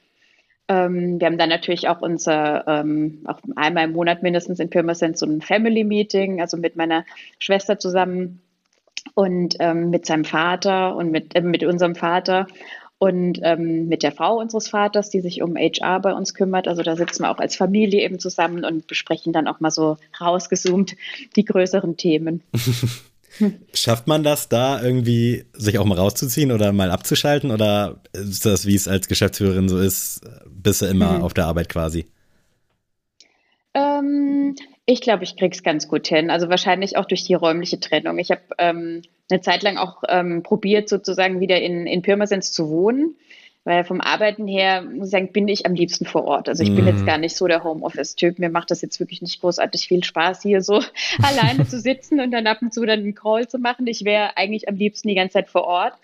Ähm, wir haben dann natürlich auch unser, ähm, auch einmal im Monat mindestens in Pirmasens so ein Family Meeting, also mit meiner Schwester zusammen und ähm, mit seinem Vater und mit, äh, mit unserem Vater und ähm, mit der Frau unseres Vaters, die sich um HR bei uns kümmert. Also da sitzen wir auch als Familie eben zusammen und besprechen dann auch mal so rausgezoomt die größeren Themen. Schafft man das da irgendwie, sich auch mal rauszuziehen oder mal abzuschalten? Oder ist das, wie es als Geschäftsführerin so ist, bist du immer mhm. auf der Arbeit quasi? Ähm, ich glaube, ich krieg's ganz gut hin. Also wahrscheinlich auch durch die räumliche Trennung. Ich habe ähm, eine Zeit lang auch ähm, probiert, sozusagen wieder in, in Pirmasens zu wohnen. Weil vom Arbeiten her, muss ich sagen, bin ich am liebsten vor Ort. Also ich mm. bin jetzt mhm. gar nicht so der Homeoffice-Typ. Mir macht das jetzt wirklich nicht großartig viel Spaß, hier so alleine zu sitzen und dann ab und zu dann einen Call zu machen. Ich wäre eigentlich am liebsten die ganze Zeit vor Ort.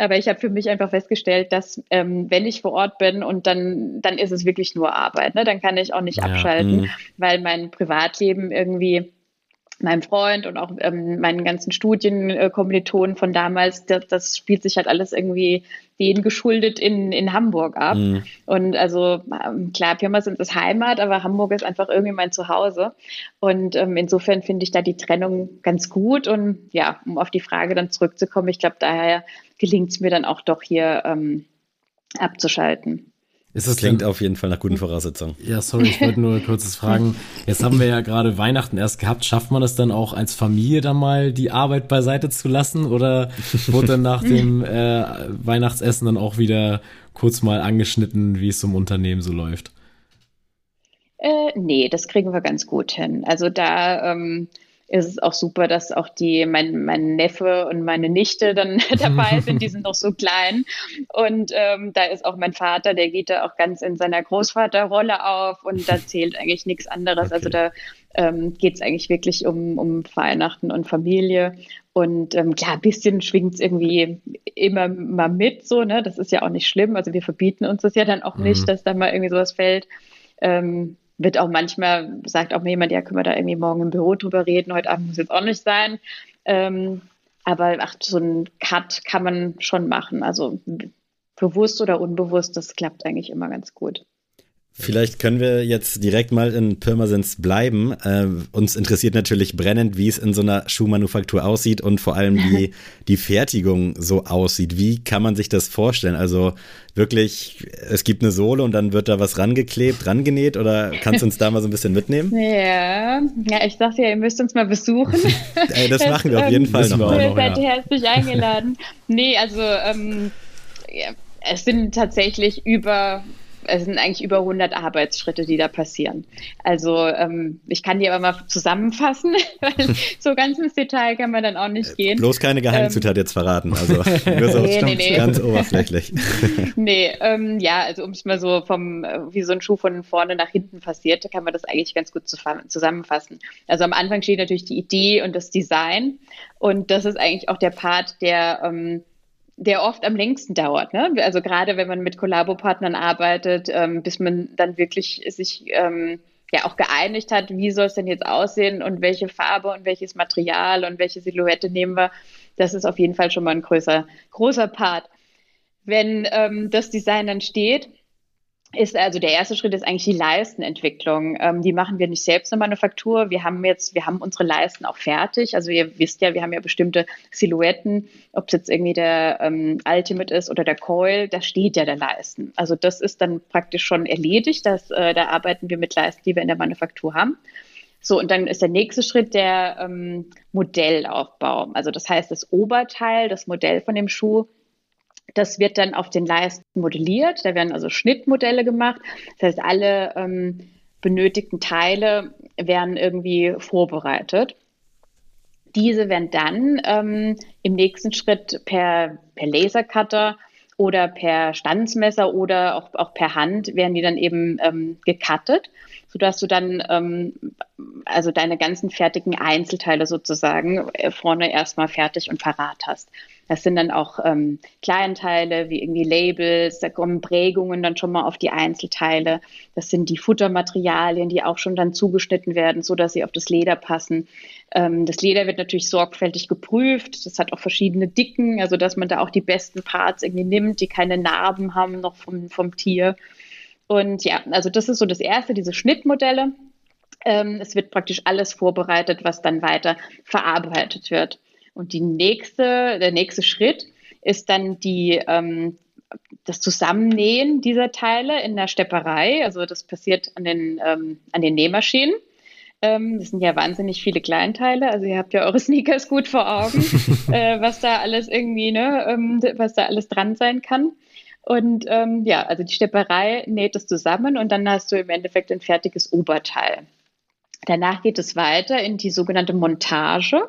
Aber ich habe für mich einfach festgestellt, dass ähm, wenn ich vor Ort bin und dann, dann ist es wirklich nur Arbeit. Ne? Dann kann ich auch nicht ja, abschalten, mh. weil mein Privatleben irgendwie meinem Freund und auch ähm, meinen ganzen Studienkommilitonen von damals, das, das, spielt sich halt alles irgendwie denen geschuldet in, in Hamburg ab. Mhm. Und also ähm, klar, Pirmasens ist Heimat, aber Hamburg ist einfach irgendwie mein Zuhause. Und ähm, insofern finde ich da die Trennung ganz gut. Und ja, um auf die Frage dann zurückzukommen, ich glaube, daher gelingt es mir dann auch doch hier ähm, abzuschalten. Ist das klingt denn, auf jeden Fall nach guten Voraussetzungen. Ja, sorry, ich wollte nur kurzes fragen. Jetzt haben wir ja gerade Weihnachten erst gehabt. Schafft man es dann auch als Familie dann mal die Arbeit beiseite zu lassen? Oder wurde dann nach dem äh, Weihnachtsessen dann auch wieder kurz mal angeschnitten, wie es im Unternehmen so läuft? Äh, nee, das kriegen wir ganz gut hin. Also da ähm, ist es auch super, dass auch die, mein, mein Neffe und meine Nichte dann dabei sind, die sind noch so klein. Und ähm, da ist auch mein Vater, der geht da auch ganz in seiner Großvaterrolle auf und da zählt eigentlich nichts anderes. Also okay. Also da ähm, geht es eigentlich wirklich um, um Weihnachten und Familie. Und ähm, klar, ein bisschen schwingt es irgendwie immer mal mit, so, ne? Das ist ja auch nicht schlimm. Also wir verbieten uns das ja dann auch nicht, mhm. dass da mal irgendwie sowas fällt. Ähm, wird auch manchmal, sagt auch mir jemand, ja, können wir da irgendwie morgen im Büro drüber reden, heute Abend muss jetzt auch nicht sein. Ähm, aber ach, so ein Cut kann man schon machen. Also bewusst oder unbewusst, das klappt eigentlich immer ganz gut. Vielleicht können wir jetzt direkt mal in Pirmasens bleiben. Äh, uns interessiert natürlich brennend, wie es in so einer Schuhmanufaktur aussieht und vor allem wie die Fertigung so aussieht. Wie kann man sich das vorstellen? Also wirklich, es gibt eine Sohle und dann wird da was rangeklebt, rangenäht oder kannst du uns da mal so ein bisschen mitnehmen? Ja, ja ich dachte ja, ihr müsst uns mal besuchen. Ey, das, das machen wir auf jeden ähm, Fall noch. Ihr seid ja. herzlich eingeladen. Nee, also ähm, ja, es sind tatsächlich über es sind eigentlich über 100 Arbeitsschritte, die da passieren. Also ähm, ich kann die aber mal zusammenfassen, weil so ganz ins Detail kann man dann auch nicht gehen. Bloß keine Geheimzutat ähm, jetzt verraten, also nur so nee, nee, nee. ganz oberflächlich. nee, ähm, ja, also um es mal so vom, äh, wie so ein Schuh von vorne nach hinten passiert, kann man das eigentlich ganz gut zusammenfassen. Also am Anfang steht natürlich die Idee und das Design und das ist eigentlich auch der Part, der ähm, der oft am längsten dauert. Ne? Also gerade wenn man mit Kollabopartnern arbeitet, ähm, bis man dann wirklich sich ähm, ja auch geeinigt hat, wie soll es denn jetzt aussehen und welche Farbe und welches Material und welche Silhouette nehmen wir. Das ist auf jeden Fall schon mal ein größer, großer Part. Wenn ähm, das Design dann steht, ist also der erste Schritt ist eigentlich die Leistenentwicklung. Ähm, die machen wir nicht selbst in der Manufaktur. Wir haben jetzt, wir haben unsere Leisten auch fertig. Also ihr wisst ja, wir haben ja bestimmte Silhouetten, ob es jetzt irgendwie der ähm, Ultimate ist oder der Coil, da steht ja der Leisten. Also das ist dann praktisch schon erledigt. Das, äh, da arbeiten wir mit Leisten, die wir in der Manufaktur haben. So, und dann ist der nächste Schritt der ähm, Modellaufbau. Also das heißt, das Oberteil, das Modell von dem Schuh das wird dann auf den Leisten modelliert. Da werden also Schnittmodelle gemacht. Das heißt, alle ähm, benötigten Teile werden irgendwie vorbereitet. Diese werden dann ähm, im nächsten Schritt per, per Lasercutter oder per Stanzmesser oder auch, auch per Hand werden die dann eben ähm, gecuttet, sodass du dann ähm, also deine ganzen fertigen Einzelteile sozusagen äh, vorne erstmal fertig und parat hast. Das sind dann auch ähm, Kleinteile wie irgendwie Labels, da kommen Prägungen dann schon mal auf die Einzelteile. Das sind die Futtermaterialien, die auch schon dann zugeschnitten werden, so dass sie auf das Leder passen. Ähm, das Leder wird natürlich sorgfältig geprüft. Das hat auch verschiedene Dicken, also dass man da auch die besten Parts irgendwie nimmt, die keine Narben haben noch vom, vom Tier. Und ja, also das ist so das erste, diese Schnittmodelle. Ähm, es wird praktisch alles vorbereitet, was dann weiter verarbeitet wird. Und die nächste, der nächste Schritt ist dann die, ähm, das Zusammennähen dieser Teile in der Stepperei. Also das passiert an den, ähm, an den Nähmaschinen. Ähm, das sind ja wahnsinnig viele Kleinteile. Also ihr habt ja eure Sneakers gut vor Augen, äh, was da alles irgendwie, ne, ähm, was da alles dran sein kann. Und ähm, ja, also die Stepperei näht es zusammen und dann hast du im Endeffekt ein fertiges Oberteil. Danach geht es weiter in die sogenannte Montage.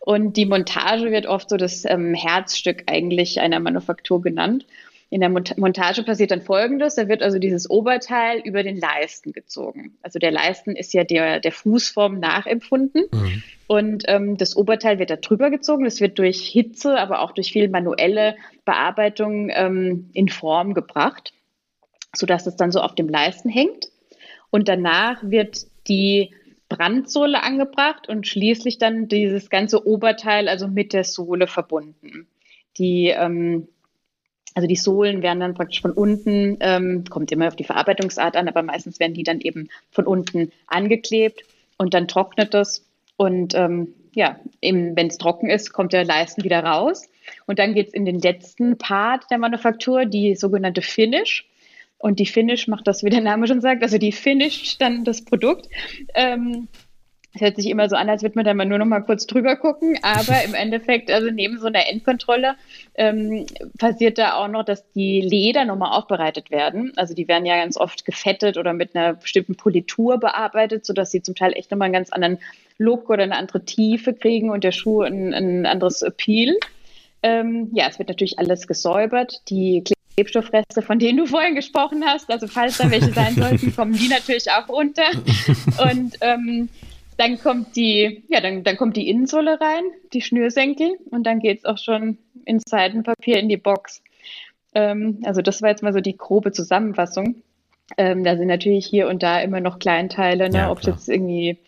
Und die Montage wird oft so das ähm, Herzstück eigentlich einer Manufaktur genannt. In der Montage passiert dann Folgendes. Da wird also dieses Oberteil über den Leisten gezogen. Also der Leisten ist ja der, der Fußform nachempfunden. Mhm. Und ähm, das Oberteil wird da drüber gezogen. Das wird durch Hitze, aber auch durch viel manuelle Bearbeitung ähm, in Form gebracht, sodass es dann so auf dem Leisten hängt. Und danach wird die Brandsohle angebracht und schließlich dann dieses ganze Oberteil also mit der Sohle verbunden. Die, ähm, also die Sohlen werden dann praktisch von unten, ähm, kommt immer auf die Verarbeitungsart an, aber meistens werden die dann eben von unten angeklebt und dann trocknet das und ähm, ja, wenn es trocken ist, kommt der Leisten wieder raus. Und dann geht es in den letzten Part der Manufaktur, die sogenannte Finish. Und die Finish macht das, wie der Name schon sagt, also die finisht dann das Produkt. Ähm, es hört sich immer so an, als würde man da mal nur noch mal kurz drüber gucken, aber im Endeffekt, also neben so einer Endkontrolle ähm, passiert da auch noch, dass die Leder nochmal aufbereitet werden. Also die werden ja ganz oft gefettet oder mit einer bestimmten Politur bearbeitet, sodass sie zum Teil echt nochmal einen ganz anderen Look oder eine andere Tiefe kriegen und der Schuh ein, ein anderes Appeal. Ähm, ja, es wird natürlich alles gesäubert. Die Klebstoffreste, von denen du vorhin gesprochen hast. Also falls da welche sein sollten, kommen die natürlich auch runter. Und ähm, dann kommt die, ja, dann, dann kommt die Innensohle rein, die Schnürsenkel und dann geht es auch schon ins Seitenpapier in die Box. Ähm, also das war jetzt mal so die grobe Zusammenfassung. Ähm, da sind natürlich hier und da immer noch Kleinteile, ne? Ja, ob es jetzt irgendwie,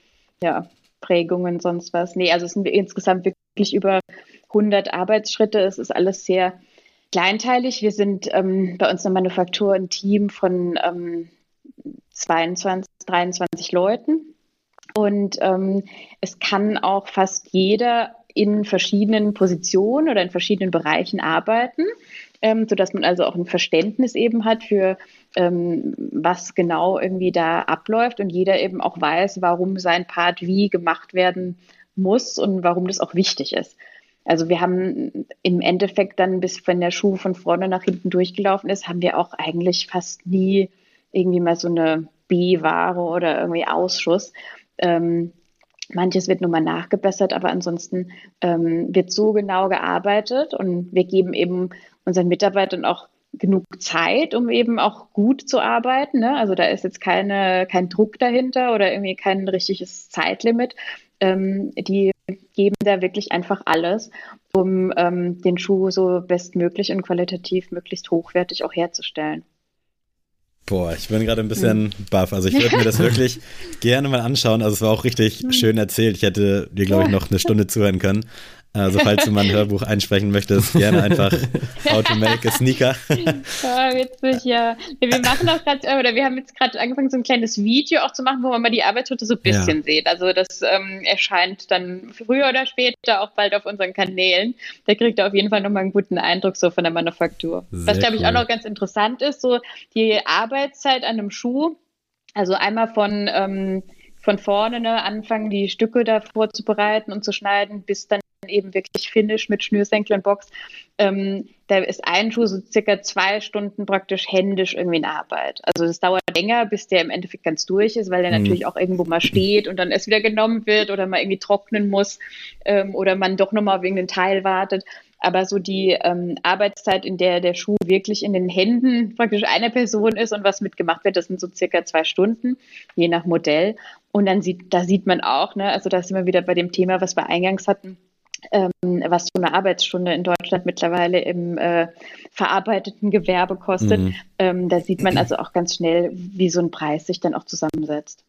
ja, Prägungen, sonst was. Nee, also es sind insgesamt wirklich über 100 Arbeitsschritte. Es ist alles sehr kleinteilig. Wir sind ähm, bei uns in der Manufaktur ein Team von ähm, 22, 23 Leuten. Und ähm, es kann auch fast jeder in verschiedenen Positionen oder in verschiedenen Bereichen arbeiten, ähm, sodass man also auch ein Verständnis eben hat für, ähm, was genau irgendwie da abläuft und jeder eben auch weiß, warum sein Part wie gemacht werden muss und warum das auch wichtig ist. Also wir haben im Endeffekt dann, bis wenn der Schuh von vorne nach hinten durchgelaufen ist, haben wir auch eigentlich fast nie irgendwie mal so eine B-Ware oder irgendwie Ausschuss. Ähm, manches wird nur mal nachgebessert, aber ansonsten ähm, wird so genau gearbeitet und wir geben eben unseren Mitarbeitern auch genug Zeit, um eben auch gut zu arbeiten. Ne? Also da ist jetzt keine, kein Druck dahinter oder irgendwie kein richtiges Zeitlimit. Ähm, die geben da wirklich einfach alles, um ähm, den Schuh so bestmöglich und qualitativ möglichst hochwertig auch herzustellen. Boah, ich bin gerade ein bisschen hm. baff. Also ich würde mir das wirklich gerne mal anschauen. Also es war auch richtig hm. schön erzählt. Ich hätte dir, glaube ich, noch eine Stunde zuhören können. Also falls du mal ein Hörbuch einsprechen möchtest, gerne einfach How to Make a Sneaker. Ja, witzig, ja. Wir machen auch gerade, oder wir haben jetzt gerade angefangen, so ein kleines Video auch zu machen, wo man mal die Arbeitsschritte so ein bisschen ja. sieht. Also das ähm, erscheint dann früher oder später auch bald auf unseren Kanälen. Da kriegt er auf jeden Fall nochmal einen guten Eindruck so von der Manufaktur. Sehr Was, glaube ich, auch noch ganz interessant ist, so die Arbeitszeit an einem Schuh. Also einmal von ähm, von vorne ne, anfangen, die Stücke da vorzubereiten und zu schneiden, bis dann eben wirklich Finish mit Schnürsenkel und Box. Ähm, da ist ein Schuh so circa zwei Stunden praktisch händisch irgendwie in Arbeit. Also es dauert länger, bis der im Endeffekt ganz durch ist, weil der mhm. natürlich auch irgendwo mal steht und dann erst wieder genommen wird oder mal irgendwie trocknen muss ähm, oder man doch nochmal auf irgendeinen Teil wartet. Aber so die ähm, Arbeitszeit, in der der Schuh wirklich in den Händen praktisch einer Person ist und was mitgemacht wird, das sind so circa zwei Stunden, je nach Modell. Und dann sieht, da sieht man auch, ne, also da sind wir wieder bei dem Thema, was wir eingangs hatten, ähm, was so eine Arbeitsstunde in Deutschland mittlerweile im äh, verarbeiteten Gewerbe kostet. Mhm. Ähm, da sieht man also auch ganz schnell, wie so ein Preis sich dann auch zusammensetzt.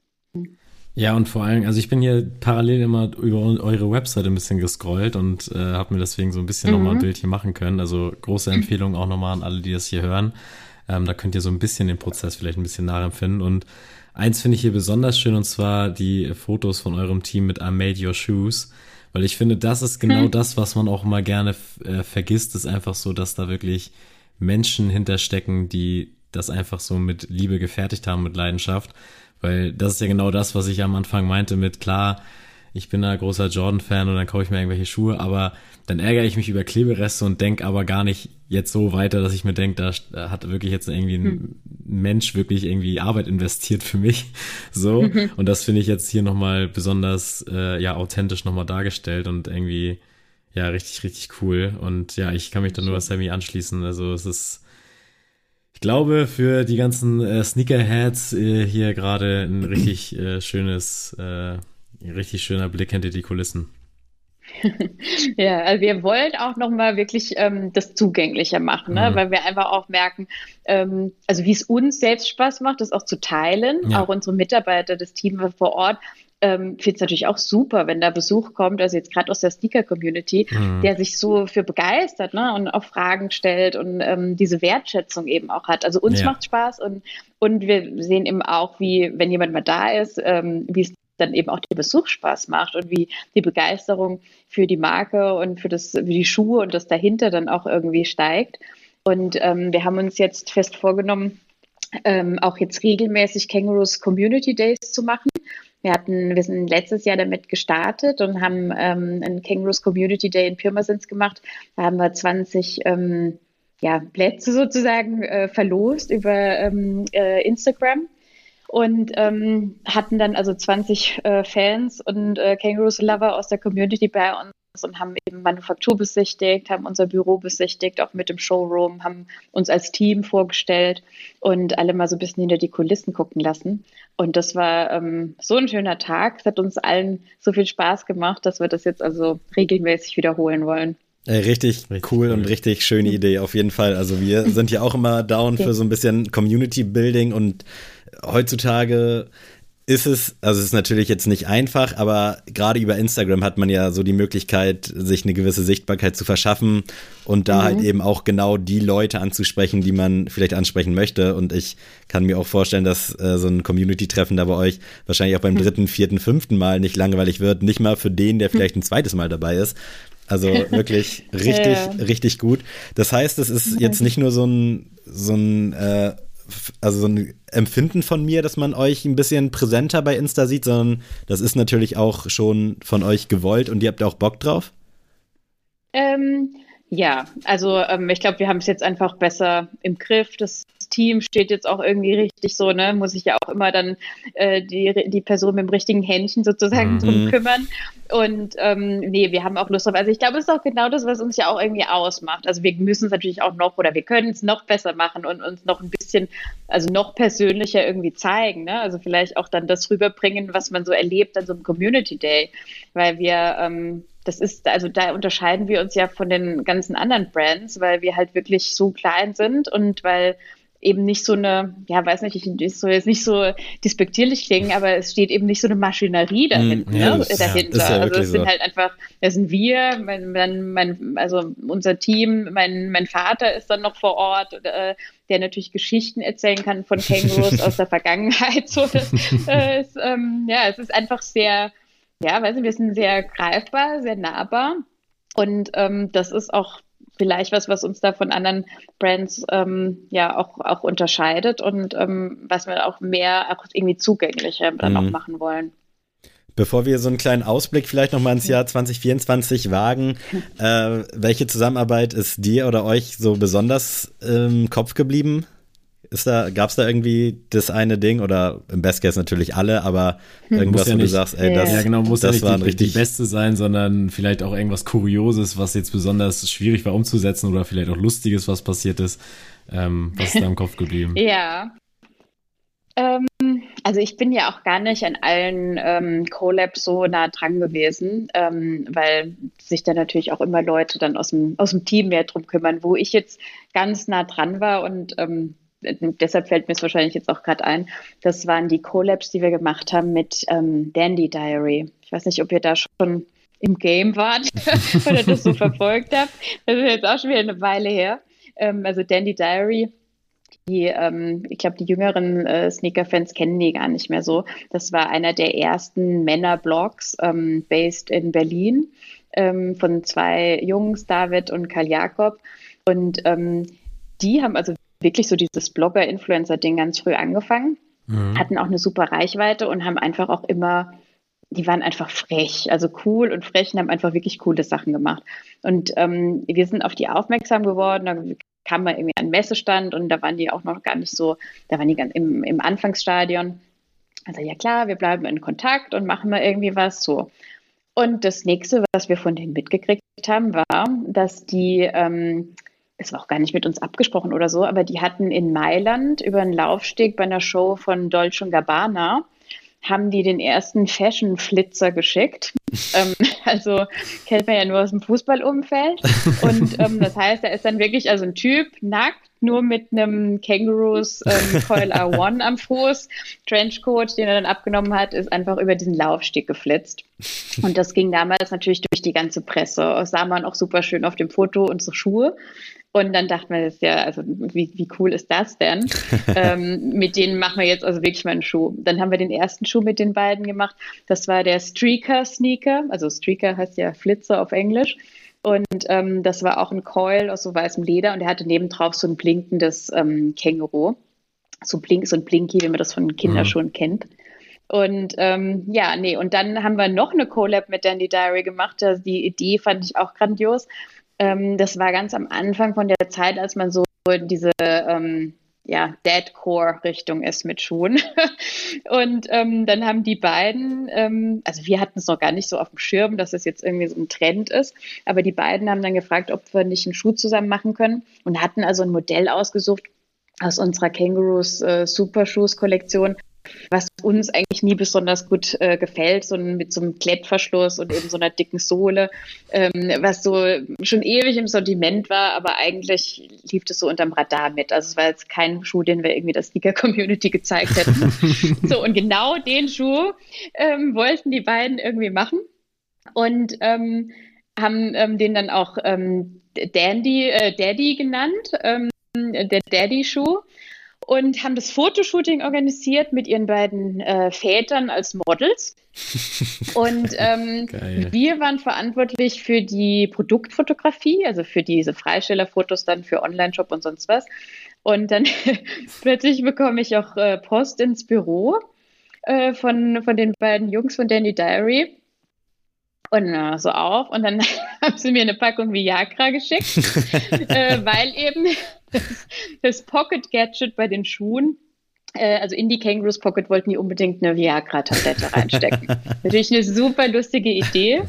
Ja, und vor allem, also ich bin hier parallel immer über eure Webseite ein bisschen gescrollt und äh, habe mir deswegen so ein bisschen mhm. nochmal ein Bildchen machen können. Also große Empfehlung auch nochmal an alle, die das hier hören. Ähm, da könnt ihr so ein bisschen den Prozess vielleicht ein bisschen nachempfinden. Und eins finde ich hier besonders schön, und zwar die Fotos von eurem Team mit I Made Your Shoes. Weil ich finde, das ist genau hm. das, was man auch mal gerne äh, vergisst, ist einfach so, dass da wirklich Menschen hinterstecken, die das einfach so mit Liebe gefertigt haben, mit Leidenschaft. Weil das ist ja genau das, was ich am Anfang meinte mit, klar, ich bin da großer Jordan-Fan und dann kaufe ich mir irgendwelche Schuhe, aber dann ärgere ich mich über Klebereste und denke aber gar nicht jetzt so weiter, dass ich mir denke, da hat wirklich jetzt irgendwie ein hm. Mensch wirklich irgendwie Arbeit investiert für mich. So. Mhm. Und das finde ich jetzt hier nochmal besonders äh, ja authentisch nochmal dargestellt und irgendwie ja richtig, richtig cool. Und ja, ich kann mich da nur Sammy anschließen. Also es ist ich glaube, für die ganzen äh, Sneakerheads äh, hier gerade ein richtig äh, schönes, äh, richtig schöner Blick hinter die Kulissen. ja, also wir wollen auch nochmal wirklich ähm, das zugänglicher machen, ne? Mhm. weil wir einfach auch merken, ähm, also wie es uns selbst Spaß macht, das auch zu teilen. Ja. Auch unsere Mitarbeiter, das Team vor Ort ähm, finde es natürlich auch super, wenn da Besuch kommt, also jetzt gerade aus der Sneaker-Community, mhm. der sich so für begeistert ne? und auch Fragen stellt und ähm, diese Wertschätzung eben auch hat. Also uns ja. macht Spaß und, und wir sehen eben auch, wie, wenn jemand mal da ist, ähm, wie es dann eben auch der Besuch Spaß macht und wie die Begeisterung für die Marke und für, das, für die Schuhe und das dahinter dann auch irgendwie steigt. Und ähm, wir haben uns jetzt fest vorgenommen, ähm, auch jetzt regelmäßig Kangaroos Community Days zu machen. Wir hatten, wir sind letztes Jahr damit gestartet und haben ähm, einen Kangaroos Community Day in Pirmasens gemacht. Da haben wir 20 ähm, ja, Plätze sozusagen äh, verlost über ähm, äh, Instagram und ähm, hatten dann also 20 äh, Fans und äh, Kangaroos Lover aus der Community bei uns und haben eben Manufaktur besichtigt, haben unser Büro besichtigt, auch mit dem Showroom, haben uns als Team vorgestellt und alle mal so ein bisschen hinter die Kulissen gucken lassen. Und das war ähm, so ein schöner Tag. Es hat uns allen so viel Spaß gemacht, dass wir das jetzt also regelmäßig wiederholen wollen. Richtig, richtig cool, cool, und richtig schöne Idee auf jeden Fall. Also wir sind ja auch immer down okay. für so ein bisschen Community Building und heutzutage ist es, also es ist natürlich jetzt nicht einfach, aber gerade über Instagram hat man ja so die Möglichkeit, sich eine gewisse Sichtbarkeit zu verschaffen und da halt mhm. halt eben auch genau die Leute anzusprechen, die man vielleicht ansprechen möchte. Und ich kann mir auch vorstellen, dass äh, so ein Community-Treffen da bei euch wahrscheinlich auch beim mhm. dritten, vierten, fünften Mal nicht langweilig wird. Nicht mal für den, der mhm. vielleicht ein zweites Mal dabei ist. Also wirklich richtig, ja. richtig gut. Das heißt, es ist jetzt nicht nur so ein, so ein äh, also so ein Empfinden von mir, dass man euch ein bisschen präsenter bei Insta sieht, sondern das ist natürlich auch schon von euch gewollt und ihr habt auch Bock drauf? Ähm, ja, also ähm, ich glaube, wir haben es jetzt einfach besser im Griff. Das Team steht jetzt auch irgendwie richtig so, ne? Muss ich ja auch immer dann äh, die, die Person mit dem richtigen Händchen sozusagen mhm. drum kümmern. Und ähm, nee, wir haben auch Lust drauf. Also ich glaube, es ist auch genau das, was uns ja auch irgendwie ausmacht. Also wir müssen es natürlich auch noch oder wir können es noch besser machen und uns noch ein bisschen, also noch persönlicher irgendwie zeigen. Ne? Also vielleicht auch dann das rüberbringen, was man so erlebt an so einem Community Day. Weil wir ähm, das ist, also da unterscheiden wir uns ja von den ganzen anderen Brands, weil wir halt wirklich so klein sind und weil eben nicht so eine, ja, weiß nicht, ich soll jetzt nicht so despektierlich klingen, aber es steht eben nicht so eine Maschinerie dahinter. Mm, ja, ne, dahinter. Ja, ja also es sind so. halt einfach, das sind wir, mein, mein, mein, also unser Team, mein, mein Vater ist dann noch vor Ort, äh, der natürlich Geschichten erzählen kann von Kängurus aus der Vergangenheit. So, das, äh, ist, ähm, ja, es ist einfach sehr ja, weiß nicht, wir sind sehr greifbar, sehr nahbar. Und ähm, das ist auch vielleicht was, was uns da von anderen Brands ähm, ja auch, auch unterscheidet und ähm, was wir auch mehr auch irgendwie zugänglicher dann mhm. auch machen wollen. Bevor wir so einen kleinen Ausblick vielleicht nochmal ins Jahr 2024 wagen, äh, welche Zusammenarbeit ist dir oder euch so besonders im Kopf geblieben? Ist da, gab es da irgendwie das eine Ding oder im Best Case natürlich alle, aber hm. irgendwas, ja wo nicht, du sagst, ey, das, ja, genau, muss das ja nicht die, richtig die Beste sein, sondern vielleicht auch irgendwas Kurioses, was jetzt besonders schwierig war umzusetzen oder vielleicht auch Lustiges, was passiert ist. Ähm, was ist da im Kopf geblieben? Ja. Ähm, also ich bin ja auch gar nicht an allen ähm, Collabs so nah dran gewesen, ähm, weil sich da natürlich auch immer Leute dann aus dem, aus dem Team mehr drum kümmern, wo ich jetzt ganz nah dran war und ähm, deshalb fällt mir es wahrscheinlich jetzt auch gerade ein, das waren die Collabs, die wir gemacht haben mit ähm, Dandy Diary. Ich weiß nicht, ob ihr da schon im Game wart oder das so verfolgt habt. Das ist jetzt auch schon wieder eine Weile her. Ähm, also Dandy Diary die, ähm, ich glaube, die jüngeren äh, Sneaker-Fans kennen die gar nicht mehr so. Das war einer der ersten Männer-Blogs, ähm, based in Berlin, ähm, von zwei Jungs, David und Karl Jakob. Und ähm, die haben also wirklich so dieses Blogger-Influencer-Ding ganz früh angefangen, mhm. hatten auch eine super Reichweite und haben einfach auch immer die waren einfach frech, also cool und frech und haben einfach wirklich coole Sachen gemacht. Und ähm, wir sind auf die aufmerksam geworden, da kam man irgendwie an den Messestand und da waren die auch noch gar nicht so, da waren die ganz im, im Anfangsstadion. Also ja klar, wir bleiben in Kontakt und machen mal irgendwie was so. Und das nächste, was wir von denen mitgekriegt haben, war, dass die, ähm, es war auch gar nicht mit uns abgesprochen oder so, aber die hatten in Mailand über einen Laufsteg bei einer Show von Dolce Gabbana haben die den ersten Fashion-Flitzer geschickt. ähm, also kennt man ja nur aus dem Fußballumfeld. Und ähm, das heißt, er ist dann wirklich also ein Typ, nackt, nur mit einem Kangaroos ähm, Coil R1 am Fuß. Trenchcoat, den er dann abgenommen hat, ist einfach über diesen Laufsteg geflitzt. Und das ging damals natürlich durch die ganze Presse. Das sah man auch super schön auf dem Foto, unsere Schuhe. Und dann dachte man, das ist ja, also wie, wie cool ist das denn? ähm, mit denen machen wir jetzt also wirklich mal einen Schuh. Dann haben wir den ersten Schuh mit den beiden gemacht. Das war der Streaker Sneaker. Also Streaker heißt ja Flitzer auf Englisch. Und ähm, das war auch ein Coil aus so weißem Leder und er hatte nebendrauf so ein blinkendes ähm, Känguru. So, blink, so ein Blinky, wie man das von Kinderschuhen mhm. kennt. Und ähm, ja, nee, und dann haben wir noch eine Collab mit Dandy Diary gemacht. Die Idee fand ich auch grandios. Ähm, das war ganz am Anfang von der Zeit, als man so in diese ähm, ja, Deadcore-Richtung ist mit Schuhen. und ähm, dann haben die beiden, ähm, also wir hatten es noch gar nicht so auf dem Schirm, dass es jetzt irgendwie so ein Trend ist, aber die beiden haben dann gefragt, ob wir nicht einen Schuh zusammen machen können und hatten also ein Modell ausgesucht aus unserer Kangaroos äh, Super Shoes Kollektion, was uns eigentlich nie besonders gut äh, gefällt, so mit so einem Klettverschluss und eben so einer dicken Sohle, ähm, was so schon ewig im Sortiment war, aber eigentlich lief das so unterm Radar mit. Also es war jetzt kein Schuh, den wir irgendwie der Sneaker-Community gezeigt hätten. so, und genau den Schuh ähm, wollten die beiden irgendwie machen und ähm, haben ähm, den dann auch ähm, Dandy, äh, Daddy genannt, ähm, der Daddy-Schuh und haben das Fotoshooting organisiert mit ihren beiden äh, Vätern als Models. und ähm, wir waren verantwortlich für die Produktfotografie, also für diese Freistellerfotos dann für Online-Shop und sonst was. Und dann plötzlich bekomme ich auch äh, Post ins Büro äh, von, von den beiden Jungs von Danny Diary und äh, so auf. Und dann haben sie mir eine Packung Viagra geschickt, äh, weil eben das, das Pocket Gadget bei den Schuhen also in die Kangaroos Pocket wollten die unbedingt eine Viagra-Tablette reinstecken. natürlich eine super lustige Idee,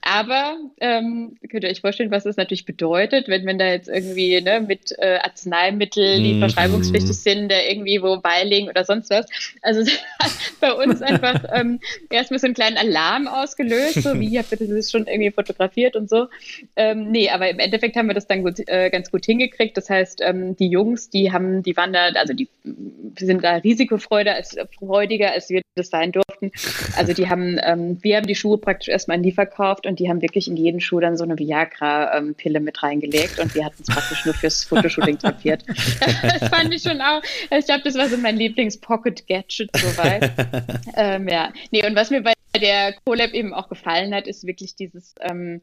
aber ähm, könnt ihr euch vorstellen, was das natürlich bedeutet, wenn man da jetzt irgendwie ne, mit äh, Arzneimitteln, die mm, verschreibungspflichtig sind, da irgendwie wo beilegen oder sonst was. Also es hat bei uns einfach ähm, erstmal so einen kleinen Alarm ausgelöst, so wie habt ihr das schon irgendwie fotografiert und so. Ähm, nee, aber im Endeffekt haben wir das dann gut, äh, ganz gut hingekriegt. Das heißt, ähm, die Jungs, die haben, die waren da, also die sind sind da risikofreudiger als, freudiger, als wir das sein durften. Also die haben, ähm, wir haben die Schuhe praktisch erstmal in die verkauft und die haben wirklich in jeden Schuh dann so eine Viagra-Pille mit reingelegt und wir hatten es praktisch nur fürs Fotoshooting tapiert. das fand ich schon auch, ich glaube, das war so mein Lieblings-Pocket-Gadget soweit. ähm, ja, nee, und was mir bei der Collab eben auch gefallen hat, ist wirklich dieses, ähm,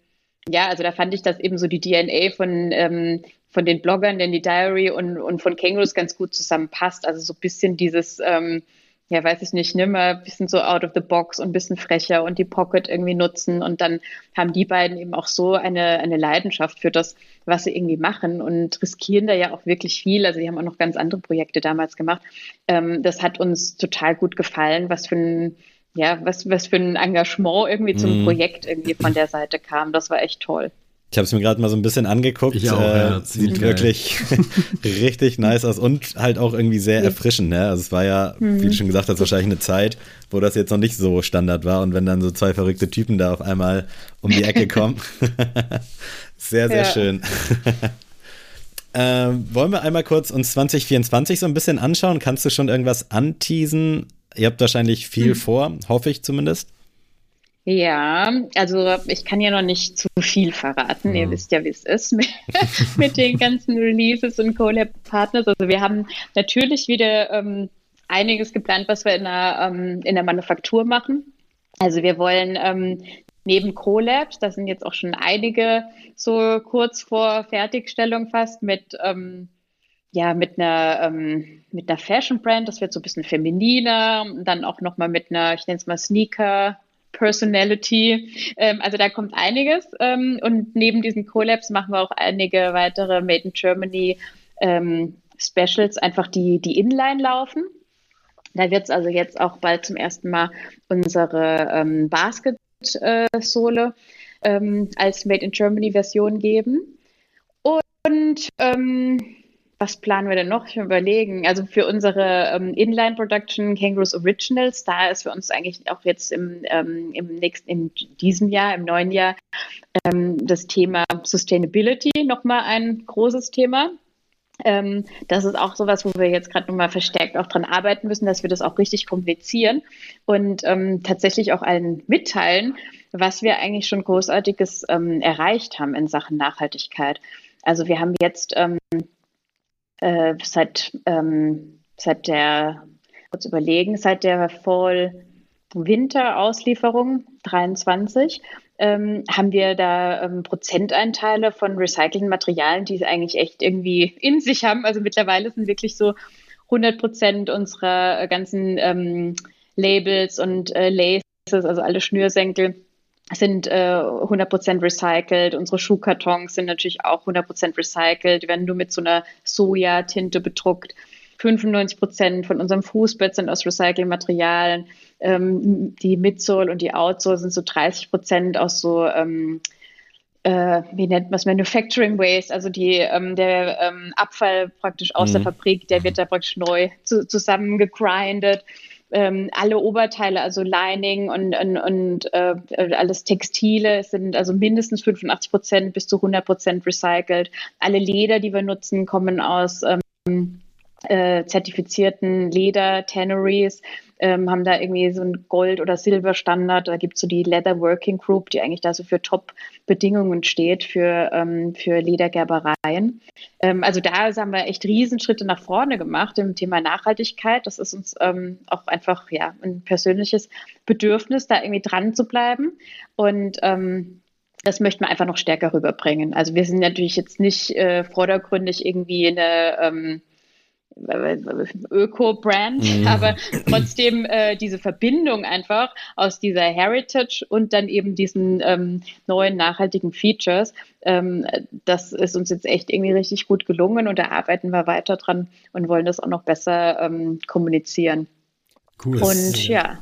ja, also da fand ich, dass eben so die DNA von ähm, von den Bloggern, denn die Diary und, und von Kangaroos ganz gut zusammenpasst. Also so ein bisschen dieses, ähm, ja, weiß ich nicht, ne, mal ein bisschen so out of the box und ein bisschen frecher und die Pocket irgendwie nutzen. Und dann haben die beiden eben auch so eine, eine Leidenschaft für das, was sie irgendwie machen und riskieren da ja auch wirklich viel. Also die haben auch noch ganz andere Projekte damals gemacht. Ähm, das hat uns total gut gefallen, was für ein, ja, was, was für ein Engagement irgendwie zum mm. Projekt irgendwie von der Seite kam. Das war echt toll. Ich habe es mir gerade mal so ein bisschen angeguckt. Ich auch, äh, ja, sieht geil. wirklich richtig nice aus und halt auch irgendwie sehr erfrischend. Ne? Also es war ja, mhm. wie du schon gesagt hast, wahrscheinlich eine Zeit, wo das jetzt noch nicht so Standard war. Und wenn dann so zwei verrückte Typen da auf einmal um die Ecke kommen. sehr, sehr ja. schön. ähm, wollen wir einmal kurz uns 2024 so ein bisschen anschauen? Kannst du schon irgendwas anteasen? Ihr habt wahrscheinlich viel mhm. vor, hoffe ich zumindest. Ja, also ich kann ja noch nicht zu viel verraten. Mhm. Ihr wisst ja, wie es ist mit, mit den ganzen Releases und Collab-Partners. Also wir haben natürlich wieder ähm, einiges geplant, was wir in der, ähm, in der Manufaktur machen. Also wir wollen ähm, neben Collabs, da sind jetzt auch schon einige so kurz vor Fertigstellung fast mit ähm, ja, mit einer, ähm, mit einer Fashion Brand, das wird so ein bisschen femininer, dann auch nochmal mit einer, ich nenne es mal Sneaker Personality. Ähm, also da kommt einiges. Ähm, und neben diesen Collabs machen wir auch einige weitere Made in Germany ähm, Specials, einfach die, die Inline laufen. Da wird es also jetzt auch bald zum ersten Mal unsere ähm, Basket-Sohle ähm, als Made in Germany Version geben. Und ähm, was planen wir denn noch? Ich überlegen. Also für unsere ähm, Inline-Production Kangaroos Originals, da ist für uns eigentlich auch jetzt im, ähm, im nächsten, in diesem Jahr, im neuen Jahr, ähm, das Thema Sustainability nochmal ein großes Thema. Ähm, das ist auch sowas, wo wir jetzt gerade nochmal verstärkt auch dran arbeiten müssen, dass wir das auch richtig kommunizieren und ähm, tatsächlich auch allen mitteilen, was wir eigentlich schon Großartiges ähm, erreicht haben in Sachen Nachhaltigkeit. Also wir haben jetzt ähm, äh, seit, ähm, seit der, kurz überlegen, seit der Fall-Winter-Auslieferung 23 ähm, haben wir da ähm, Prozenteinteile von recycelten Materialien, die eigentlich echt irgendwie in sich haben. Also mittlerweile sind wirklich so 100 Prozent unserer ganzen ähm, Labels und äh, Laces, also alle Schnürsenkel, sind äh, 100% recycelt. Unsere Schuhkartons sind natürlich auch 100% recycelt, werden nur mit so einer Sojatinte bedruckt. 95% von unserem Fußbett sind aus Recyclingmaterialien. Ähm, die Midsole und die Outsole sind so 30% aus so, ähm, äh, wie nennt man es, Manufacturing Waste, also die, ähm, der ähm, Abfall praktisch aus mhm. der Fabrik, der wird da praktisch neu zu, zusammengegrindet ähm, alle Oberteile, also Lining und, und, und äh, alles Textile sind also mindestens 85 Prozent bis zu 100 Prozent recycelt. Alle Leder, die wir nutzen, kommen aus ähm, äh, zertifizierten Leder, Tanneries, ähm, haben da irgendwie so einen Gold- oder Silberstandard. Da gibt es so die Leather Working Group, die eigentlich da so für Top-Bedingungen steht für, ähm, für Ledergerbereien. Ähm, also da haben wir echt Riesenschritte nach vorne gemacht im Thema Nachhaltigkeit. Das ist uns ähm, auch einfach ja, ein persönliches Bedürfnis, da irgendwie dran zu bleiben. Und ähm, das möchten wir einfach noch stärker rüberbringen. Also wir sind natürlich jetzt nicht äh, vordergründig irgendwie eine ähm, Öko-Brand, mhm. aber trotzdem äh, diese Verbindung einfach aus dieser Heritage und dann eben diesen ähm, neuen nachhaltigen Features, ähm, das ist uns jetzt echt irgendwie richtig gut gelungen und da arbeiten wir weiter dran und wollen das auch noch besser ähm, kommunizieren. Cool. Und ja,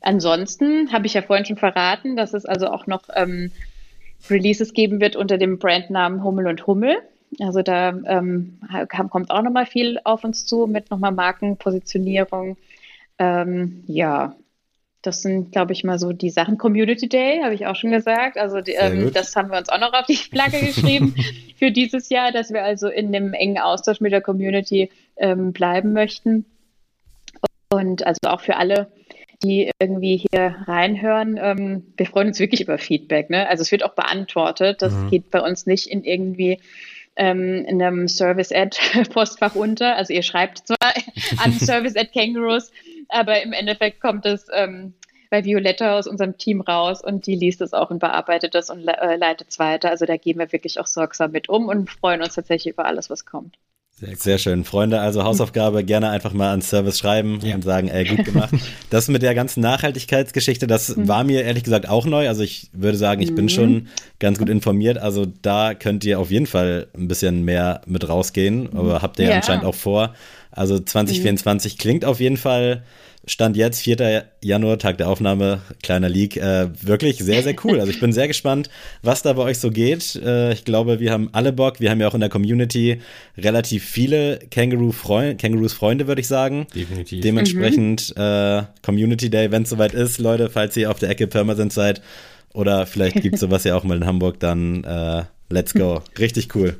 ansonsten habe ich ja vorhin schon verraten, dass es also auch noch ähm, Releases geben wird unter dem Brandnamen Hummel und Hummel. Also da ähm, kommt auch nochmal viel auf uns zu mit nochmal Markenpositionierung. Ähm, ja, das sind, glaube ich, mal so die Sachen. Community Day, habe ich auch schon gesagt. Also die, ähm, das haben wir uns auch noch auf die Flagge geschrieben für dieses Jahr, dass wir also in dem engen Austausch mit der Community ähm, bleiben möchten. Und also auch für alle, die irgendwie hier reinhören. Ähm, wir freuen uns wirklich über Feedback. Ne? Also es wird auch beantwortet. Das mhm. geht bei uns nicht in irgendwie ähm, in einem Service-Ad-Postfach unter. Also ihr schreibt zwar an Service-Ad Kangaroos, aber im Endeffekt kommt es ähm, bei Violetta aus unserem Team raus und die liest es auch und bearbeitet es und äh, leitet es weiter. Also da gehen wir wirklich auch sorgsam mit um und freuen uns tatsächlich über alles, was kommt. Sehr, cool. Sehr, schön. Freunde, also Hausaufgabe gerne einfach mal an Service schreiben ja. und sagen, ey, gut gemacht. Das mit der ganzen Nachhaltigkeitsgeschichte, das mhm. war mir ehrlich gesagt auch neu. Also ich würde sagen, ich mhm. bin schon ganz gut informiert. Also da könnt ihr auf jeden Fall ein bisschen mehr mit rausgehen, aber habt ihr ja. anscheinend auch vor. Also 2024 mhm. klingt auf jeden Fall Stand jetzt, 4. Januar, Tag der Aufnahme, kleiner Leak, äh, wirklich sehr, sehr cool. Also ich bin sehr gespannt, was da bei euch so geht. Äh, ich glaube, wir haben alle Bock. Wir haben ja auch in der Community relativ viele Kangaroo -Freund Kangaroos Freunde, würde ich sagen. Definitiv. Dementsprechend mhm. äh, Community Day, wenn es soweit ist, Leute, falls ihr auf der Ecke Permanent seid oder vielleicht gibt es sowas ja auch mal in Hamburg, dann äh, let's go. Richtig cool.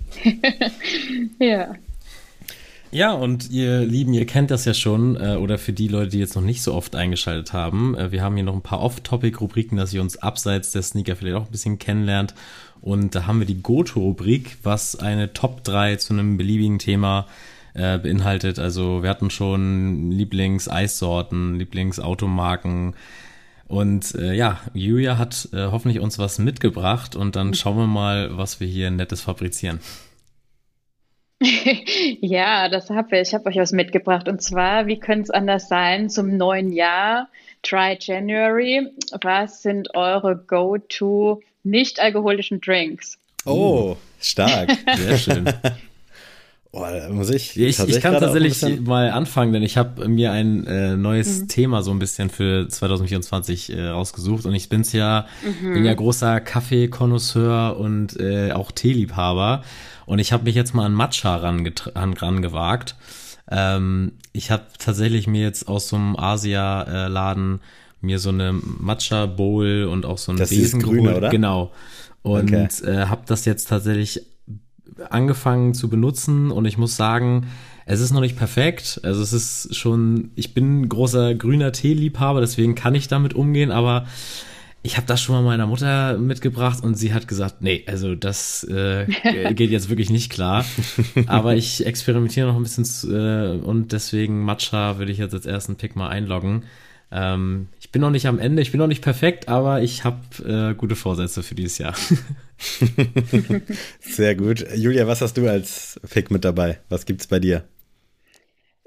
ja. Ja, und ihr Lieben, ihr kennt das ja schon, äh, oder für die Leute, die jetzt noch nicht so oft eingeschaltet haben, äh, wir haben hier noch ein paar Off-Topic-Rubriken, dass ihr uns abseits der Sneaker vielleicht auch ein bisschen kennenlernt. Und da haben wir die Go-To-Rubrik, was eine Top 3 zu einem beliebigen Thema äh, beinhaltet. Also wir hatten schon Lieblings-Eissorten, Lieblings-Automarken. Und äh, ja, Julia hat äh, hoffentlich uns was mitgebracht und dann schauen wir mal, was wir hier Nettes fabrizieren. ja, das habe ich. Ich habe euch was mitgebracht. Und zwar, wie könnte es anders sein, zum neuen Jahr, Try January. Was sind eure Go-To nicht-alkoholischen Drinks? Oh, stark. Sehr schön. Boah, muss ich. Ich, ich kann tatsächlich mal anfangen, denn ich habe mir ein äh, neues mhm. Thema so ein bisschen für 2024 äh, rausgesucht und ich bin's ja, mhm. bin ja großer Kaffee-Konnoisseur und äh, auch Teeliebhaber. Und ich habe mich jetzt mal an Matcha rangewagt. Ähm, ich habe tatsächlich mir jetzt aus so einem Asia-Laden mir so eine Matcha Bowl und auch so ein Besen geholt. Oder? Genau. Und okay. äh, habe das jetzt tatsächlich angefangen zu benutzen und ich muss sagen, es ist noch nicht perfekt. Also es ist schon, ich bin großer grüner Teeliebhaber, deswegen kann ich damit umgehen, aber ich habe das schon mal meiner Mutter mitgebracht und sie hat gesagt, nee, also das äh, geht jetzt wirklich nicht klar. Aber ich experimentiere noch ein bisschen äh, und deswegen Matcha würde ich jetzt als ersten Pick mal einloggen. Ähm, ich bin noch nicht am Ende, ich bin noch nicht perfekt, aber ich habe äh, gute Vorsätze für dieses Jahr. Sehr gut. Julia, was hast du als Pick mit dabei? Was gibt's bei dir?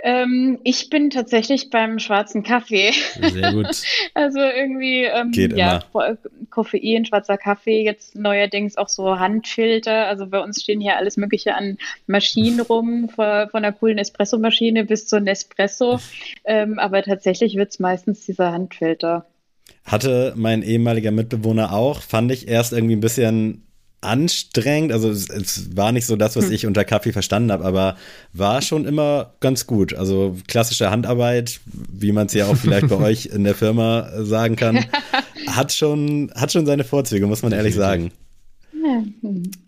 Ähm, ich bin tatsächlich beim schwarzen Kaffee. Sehr gut. also irgendwie, ähm, Geht ja, immer. Koffein, schwarzer Kaffee, jetzt neuerdings auch so Handfilter. Also bei uns stehen hier alles Mögliche an Maschinen rum, von, einer coolen Espresso-Maschine bis zur Nespresso. Ähm, aber tatsächlich wird es meistens dieser Handfilter. Hatte mein ehemaliger Mitbewohner auch, fand ich erst irgendwie ein bisschen anstrengend. Also es, es, war nicht so das, was hm. ich unter Kaffee verstanden habe, aber war schon immer ganz gut. Also klassische Handarbeit, wie man es ja auch vielleicht bei euch in der Firma sagen kann, hat schon, hat schon seine Vorzüge, muss man ehrlich sagen.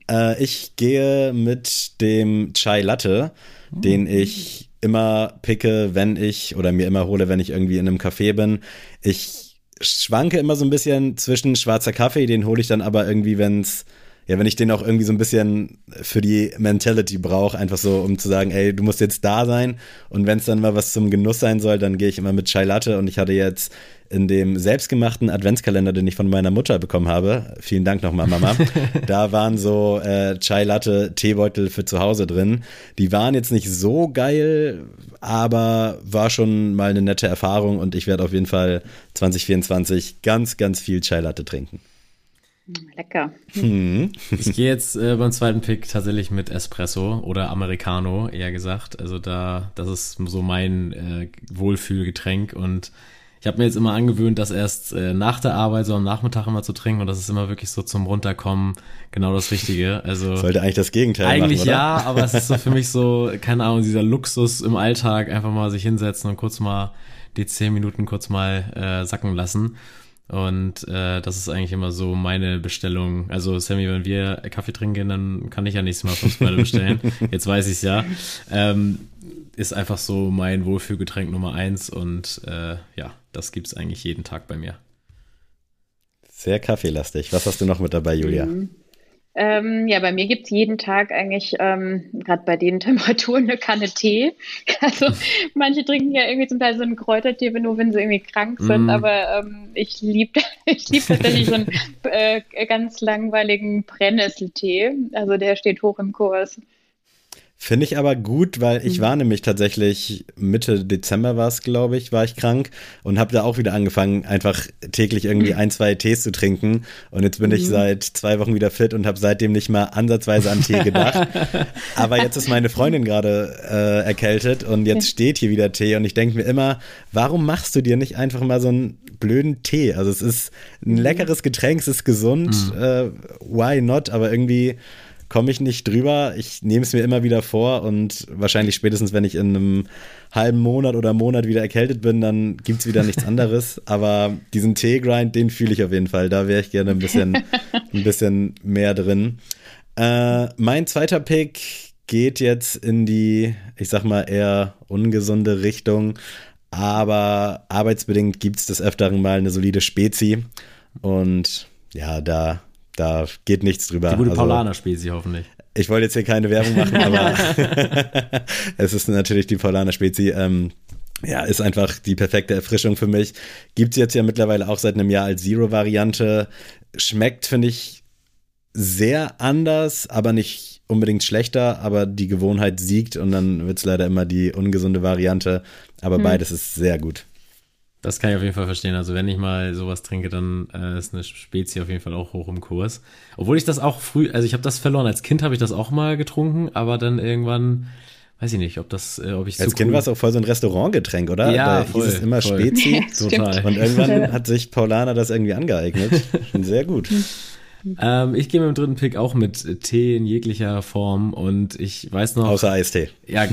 Äh, ich gehe mit dem Chai Latte, den oh. ich immer picke, wenn ich oder mir immer hole, wenn ich irgendwie in einem Café bin. Ich schwanke immer so ein bisschen zwischen schwarzer Kaffee, den hole ich dann aber irgendwie, wenn es ja, wenn ich den auch irgendwie so ein bisschen für die Mentality brauche, einfach so, um zu sagen, ey, du musst jetzt da sein. Und wenn es dann mal was zum Genuss sein soll, dann gehe ich immer mit Chai Latte. Und ich hatte jetzt in dem selbstgemachten Adventskalender, den ich von meiner Mutter bekommen habe, vielen Dank nochmal, Mama, da waren so äh, Chai Latte Teebeutel für zu Hause drin. Die waren jetzt nicht so geil, aber war schon mal eine nette Erfahrung und ich werde auf jeden Fall 2024 ganz, ganz viel Chai Latte trinken. Lecker. Hm. Ich gehe jetzt äh, beim zweiten Pick tatsächlich mit Espresso oder Americano, eher gesagt. Also da, das ist so mein äh, Wohlfühlgetränk und ich habe mir jetzt immer angewöhnt, das erst äh, nach der Arbeit, so am Nachmittag immer zu trinken und das ist immer wirklich so zum Runterkommen genau das Richtige. Also sollte eigentlich das Gegenteil eigentlich machen, ja, aber es ist so für mich so keine Ahnung dieser Luxus im Alltag einfach mal sich hinsetzen und kurz mal die zehn Minuten kurz mal äh, sacken lassen. Und äh, das ist eigentlich immer so meine Bestellung. Also Sammy, wenn wir Kaffee trinken gehen, dann kann ich ja nächstes Mal fünf Mal bestellen. Jetzt weiß ich es ja. Ähm, ist einfach so mein Wohlfühlgetränk Nummer eins und äh, ja, das gibt's eigentlich jeden Tag bei mir. Sehr kaffeelastig. Was hast du noch mit dabei, Julia? Mhm. Ähm, ja, bei mir gibt's jeden Tag eigentlich, ähm, gerade bei den Temperaturen, eine Kanne Tee. Also manche trinken ja irgendwie zum Teil so einen Kräutertee, nur wenn sie irgendwie krank sind, mm. aber ähm, ich liebe ich lieb tatsächlich so einen äh, ganz langweiligen Brennnesseltee. Also der steht hoch im Kurs. Finde ich aber gut, weil ich mhm. war nämlich tatsächlich Mitte Dezember war es, glaube ich, war ich krank und habe da auch wieder angefangen, einfach täglich irgendwie mhm. ein, zwei Tees zu trinken. Und jetzt bin mhm. ich seit zwei Wochen wieder fit und habe seitdem nicht mal ansatzweise an Tee gedacht. aber jetzt ist meine Freundin gerade äh, erkältet und jetzt steht hier wieder Tee und ich denke mir immer, warum machst du dir nicht einfach mal so einen blöden Tee? Also es ist ein mhm. leckeres Getränk, es ist gesund, mhm. äh, why not? Aber irgendwie komme ich nicht drüber. Ich nehme es mir immer wieder vor und wahrscheinlich spätestens, wenn ich in einem halben Monat oder Monat wieder erkältet bin, dann gibt es wieder nichts anderes. Aber diesen Teegrind, den fühle ich auf jeden Fall. Da wäre ich gerne ein bisschen, ein bisschen mehr drin. Äh, mein zweiter Pick geht jetzt in die, ich sag mal, eher ungesunde Richtung. Aber arbeitsbedingt gibt es des Öfteren mal eine solide Spezi. Und ja, da da geht nichts drüber. Die gute also, Paulaner-Spezi hoffentlich. Ich wollte jetzt hier keine Werbung machen, aber es ist natürlich die Paulaner-Spezi. Ähm, ja, ist einfach die perfekte Erfrischung für mich. Gibt es jetzt ja mittlerweile auch seit einem Jahr als Zero-Variante. Schmeckt, finde ich, sehr anders, aber nicht unbedingt schlechter, aber die Gewohnheit siegt und dann wird es leider immer die ungesunde Variante. Aber hm. beides ist sehr gut. Das kann ich auf jeden Fall verstehen. Also wenn ich mal sowas trinke, dann äh, ist eine Spezie auf jeden Fall auch hoch im Kurs. Obwohl ich das auch früh, also ich habe das verloren. Als Kind habe ich das auch mal getrunken, aber dann irgendwann, weiß ich nicht, ob das, äh, ob ich Als Kind cool war es auch voll so ein Restaurantgetränk, oder? Ja, da voll, hieß es immer voll. Spezi. Total. Und irgendwann hat sich Paulana das irgendwie angeeignet. Schon sehr gut. Ähm, ich gehe mit dem dritten Pick auch mit Tee in jeglicher Form und ich weiß noch. Außer Eistee. Ja,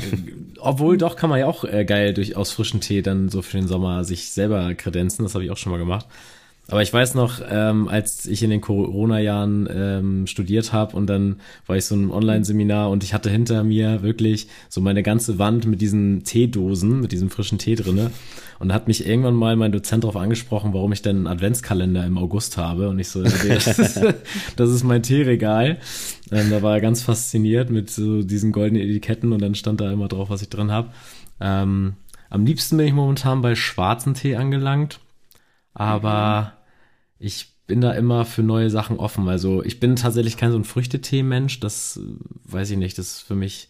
obwohl doch kann man ja auch äh, geil durch aus frischen Tee dann so für den Sommer sich selber kredenzen. Das habe ich auch schon mal gemacht. Aber ich weiß noch, ähm, als ich in den Corona-Jahren ähm, studiert habe und dann war ich so ein Online-Seminar und ich hatte hinter mir wirklich so meine ganze Wand mit diesen Teedosen, mit diesem frischen Tee drinne. Und da hat mich irgendwann mal mein Dozent darauf angesprochen, warum ich denn einen Adventskalender im August habe. Und ich so, das, ist, das ist mein Teeregal. Ähm, da war er ganz fasziniert mit so diesen goldenen Etiketten und dann stand da immer drauf, was ich drin habe. Ähm, am liebsten bin ich momentan bei schwarzen Tee angelangt. Aber ich bin da immer für neue Sachen offen. Also ich bin tatsächlich kein so ein Früchtetee-Mensch. Das weiß ich nicht. Das ist für mich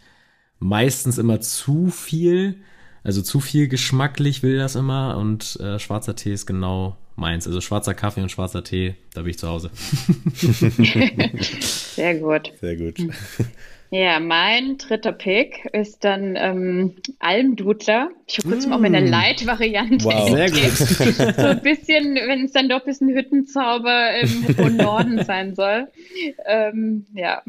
meistens immer zu viel. Also zu viel geschmacklich will das immer. Und äh, schwarzer Tee ist genau meins. Also schwarzer Kaffee und schwarzer Tee, da bin ich zu Hause. Sehr gut. Sehr gut. Ja, mein dritter Pick ist dann ähm, Almdudler. Ich habe kurz mm. mal meine Light-Variante. Wow, sehr gut. so ein bisschen, wenn es dann doch ein bisschen Hüttenzauber im Norden sein soll. Ähm, ja,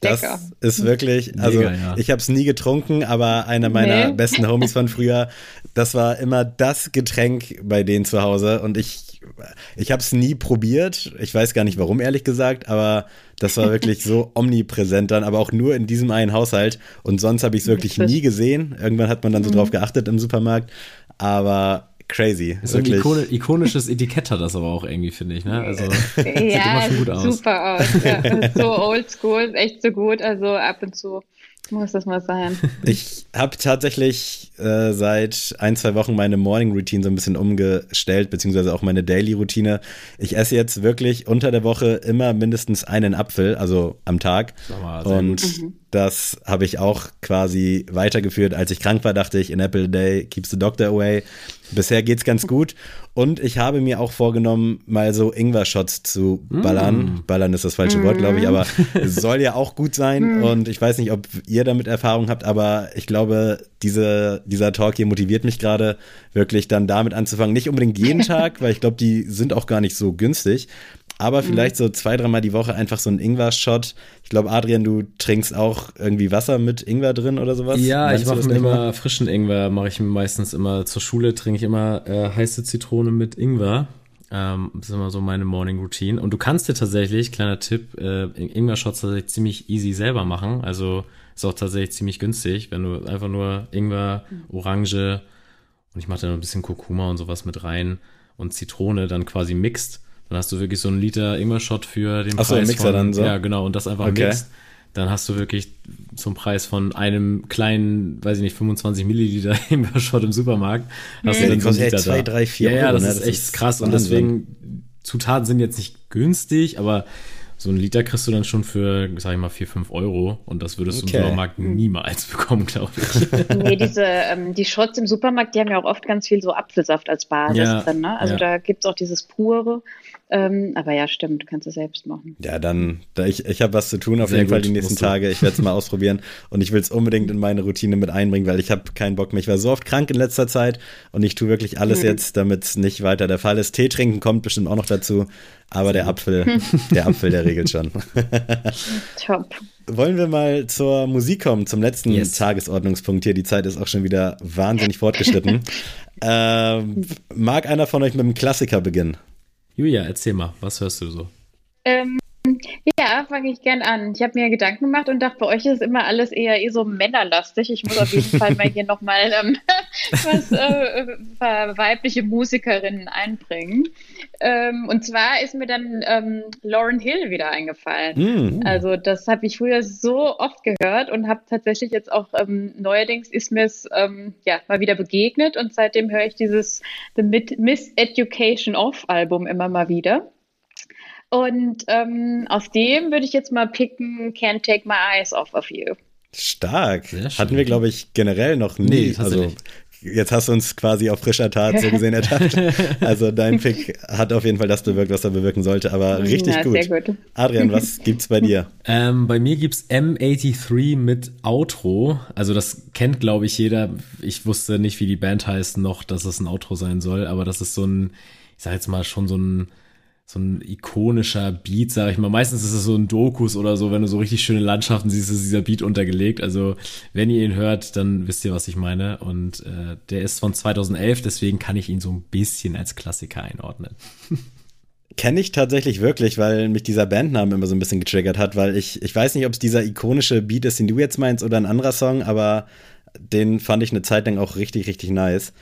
das Lecker. ist wirklich, also Mega, ja. ich habe es nie getrunken, aber einer meiner nee. besten Homies von früher, das war immer das Getränk bei denen zu Hause und ich, ich habe es nie probiert. Ich weiß gar nicht warum, ehrlich gesagt, aber das war wirklich so omnipräsent dann, aber auch nur in diesem einen Haushalt und sonst habe ich es wirklich nie gesehen. Irgendwann hat man dann so mhm. drauf geachtet im Supermarkt, aber crazy. So ein Ikone, ikonisches Etikett hat das aber auch irgendwie, finde ich. Ne? Also ja, sieht immer schon gut aus. super aus. Ja. so oldschool, echt so gut. Also ab und zu muss das mal sein. Ich habe tatsächlich äh, seit ein, zwei Wochen meine Morning Routine so ein bisschen umgestellt, beziehungsweise auch meine Daily Routine. Ich esse jetzt wirklich unter der Woche immer mindestens einen Apfel, also am Tag. Und mhm. das habe ich auch quasi weitergeführt. Als ich krank war, dachte ich, in Apple Day keeps the doctor away. Bisher geht's ganz gut. Und ich habe mir auch vorgenommen, mal so Ingwer-Shots zu ballern. Mm. Ballern ist das falsche mm. Wort, glaube ich, aber es soll ja auch gut sein. Mm. Und ich weiß nicht, ob ihr damit Erfahrung habt, aber ich glaube, diese, dieser Talk hier motiviert mich gerade, wirklich dann damit anzufangen. Nicht unbedingt jeden Tag, weil ich glaube, die sind auch gar nicht so günstig aber mhm. vielleicht so zwei, dreimal die Woche einfach so ein Ingwer-Shot. Ich glaube, Adrian, du trinkst auch irgendwie Wasser mit Ingwer drin oder sowas? Ja, Meinst ich mache mir immer frischen Ingwer, mache ich mir meistens immer zur Schule, trinke ich immer äh, heiße Zitrone mit Ingwer. Ähm, das ist immer so meine Morning Routine. Und du kannst dir tatsächlich, kleiner Tipp, äh, Ingwer-Shots tatsächlich ziemlich easy selber machen. Also ist auch tatsächlich ziemlich günstig, wenn du einfach nur Ingwer, mhm. Orange und ich mache da noch ein bisschen Kurkuma und sowas mit rein und Zitrone dann quasi mixt dann hast du wirklich so einen Liter Ingwer-Shot für den Ach so, Preis Mixer von, dann so? Ja, genau, und das einfach okay. mixt. Dann hast du wirklich zum Preis von einem kleinen, weiß ich nicht, 25 Milliliter Ingwer-Shot im Supermarkt. Hast ja, du dann so einen Liter 2, 3, 4 Ja, ja, das, ne? ist das echt ist krass. Wahnsinn. Und deswegen, Zutaten sind jetzt nicht günstig, aber so ein Liter kriegst du dann schon für, sag ich mal, 4, 5 Euro und das würdest okay. du im Supermarkt niemals bekommen, glaube ich. Nee, diese, ähm, die Shots im Supermarkt, die haben ja auch oft ganz viel so Apfelsaft als Basis ja, drin, ne? Also ja. da gibt es auch dieses pure. Ähm, aber ja, stimmt, kannst du selbst machen. Ja, dann, da ich, ich habe was zu tun auf Sehr jeden Fall die nächsten Tage. Ich werde es mal ausprobieren und ich will es unbedingt in meine Routine mit einbringen, weil ich habe keinen Bock mehr. Ich war so oft krank in letzter Zeit und ich tue wirklich alles mhm. jetzt, damit es nicht weiter der Fall ist. Tee trinken kommt bestimmt auch noch dazu, aber der Apfel, der Apfel, der regelt schon. Top. Wollen wir mal zur Musik kommen, zum letzten yes. Tagesordnungspunkt hier. Die Zeit ist auch schon wieder wahnsinnig fortgeschritten. ähm, mag einer von euch mit einem Klassiker beginnen? Julia, erzähl mal, was hörst du so? Ähm, ja, fange ich gern an. Ich habe mir Gedanken gemacht und dachte, bei euch ist immer alles eher eh so männerlastig. Ich muss auf jeden Fall mal hier nochmal ähm, was äh, weibliche Musikerinnen einbringen. Ähm, und zwar ist mir dann ähm, Lauren Hill wieder eingefallen. Mm. Also das habe ich früher so oft gehört und habe tatsächlich jetzt auch ähm, neuerdings ist mir es ähm, ja mal wieder begegnet und seitdem höre ich dieses The Miss Education Off Album immer mal wieder. Und ähm, aus dem würde ich jetzt mal picken, Can't Take My Eyes Off of You. Stark. Hatten wir, glaube ich, generell noch nie. Nee, also jetzt hast du uns quasi auf frischer Tat so gesehen ertappt. Also dein Pick hat auf jeden Fall das bewirkt, was er bewirken sollte, aber richtig ja, gut. gut. Adrian, was gibt's bei dir? Ähm, bei mir gibt's M83 mit Outro. Also das kennt, glaube ich, jeder. Ich wusste nicht, wie die Band heißt noch, dass es ein Outro sein soll, aber das ist so ein, ich sag jetzt mal schon so ein so ein ikonischer Beat, sag ich mal. Meistens ist es so ein Dokus oder so, wenn du so richtig schöne Landschaften siehst, ist dieser Beat untergelegt. Also, wenn ihr ihn hört, dann wisst ihr, was ich meine. Und äh, der ist von 2011, deswegen kann ich ihn so ein bisschen als Klassiker einordnen. Kenne ich tatsächlich wirklich, weil mich dieser Bandname immer so ein bisschen getriggert hat, weil ich, ich weiß nicht, ob es dieser ikonische Beat ist, den du jetzt meinst, oder ein anderer Song, aber den fand ich eine Zeit lang auch richtig, richtig nice.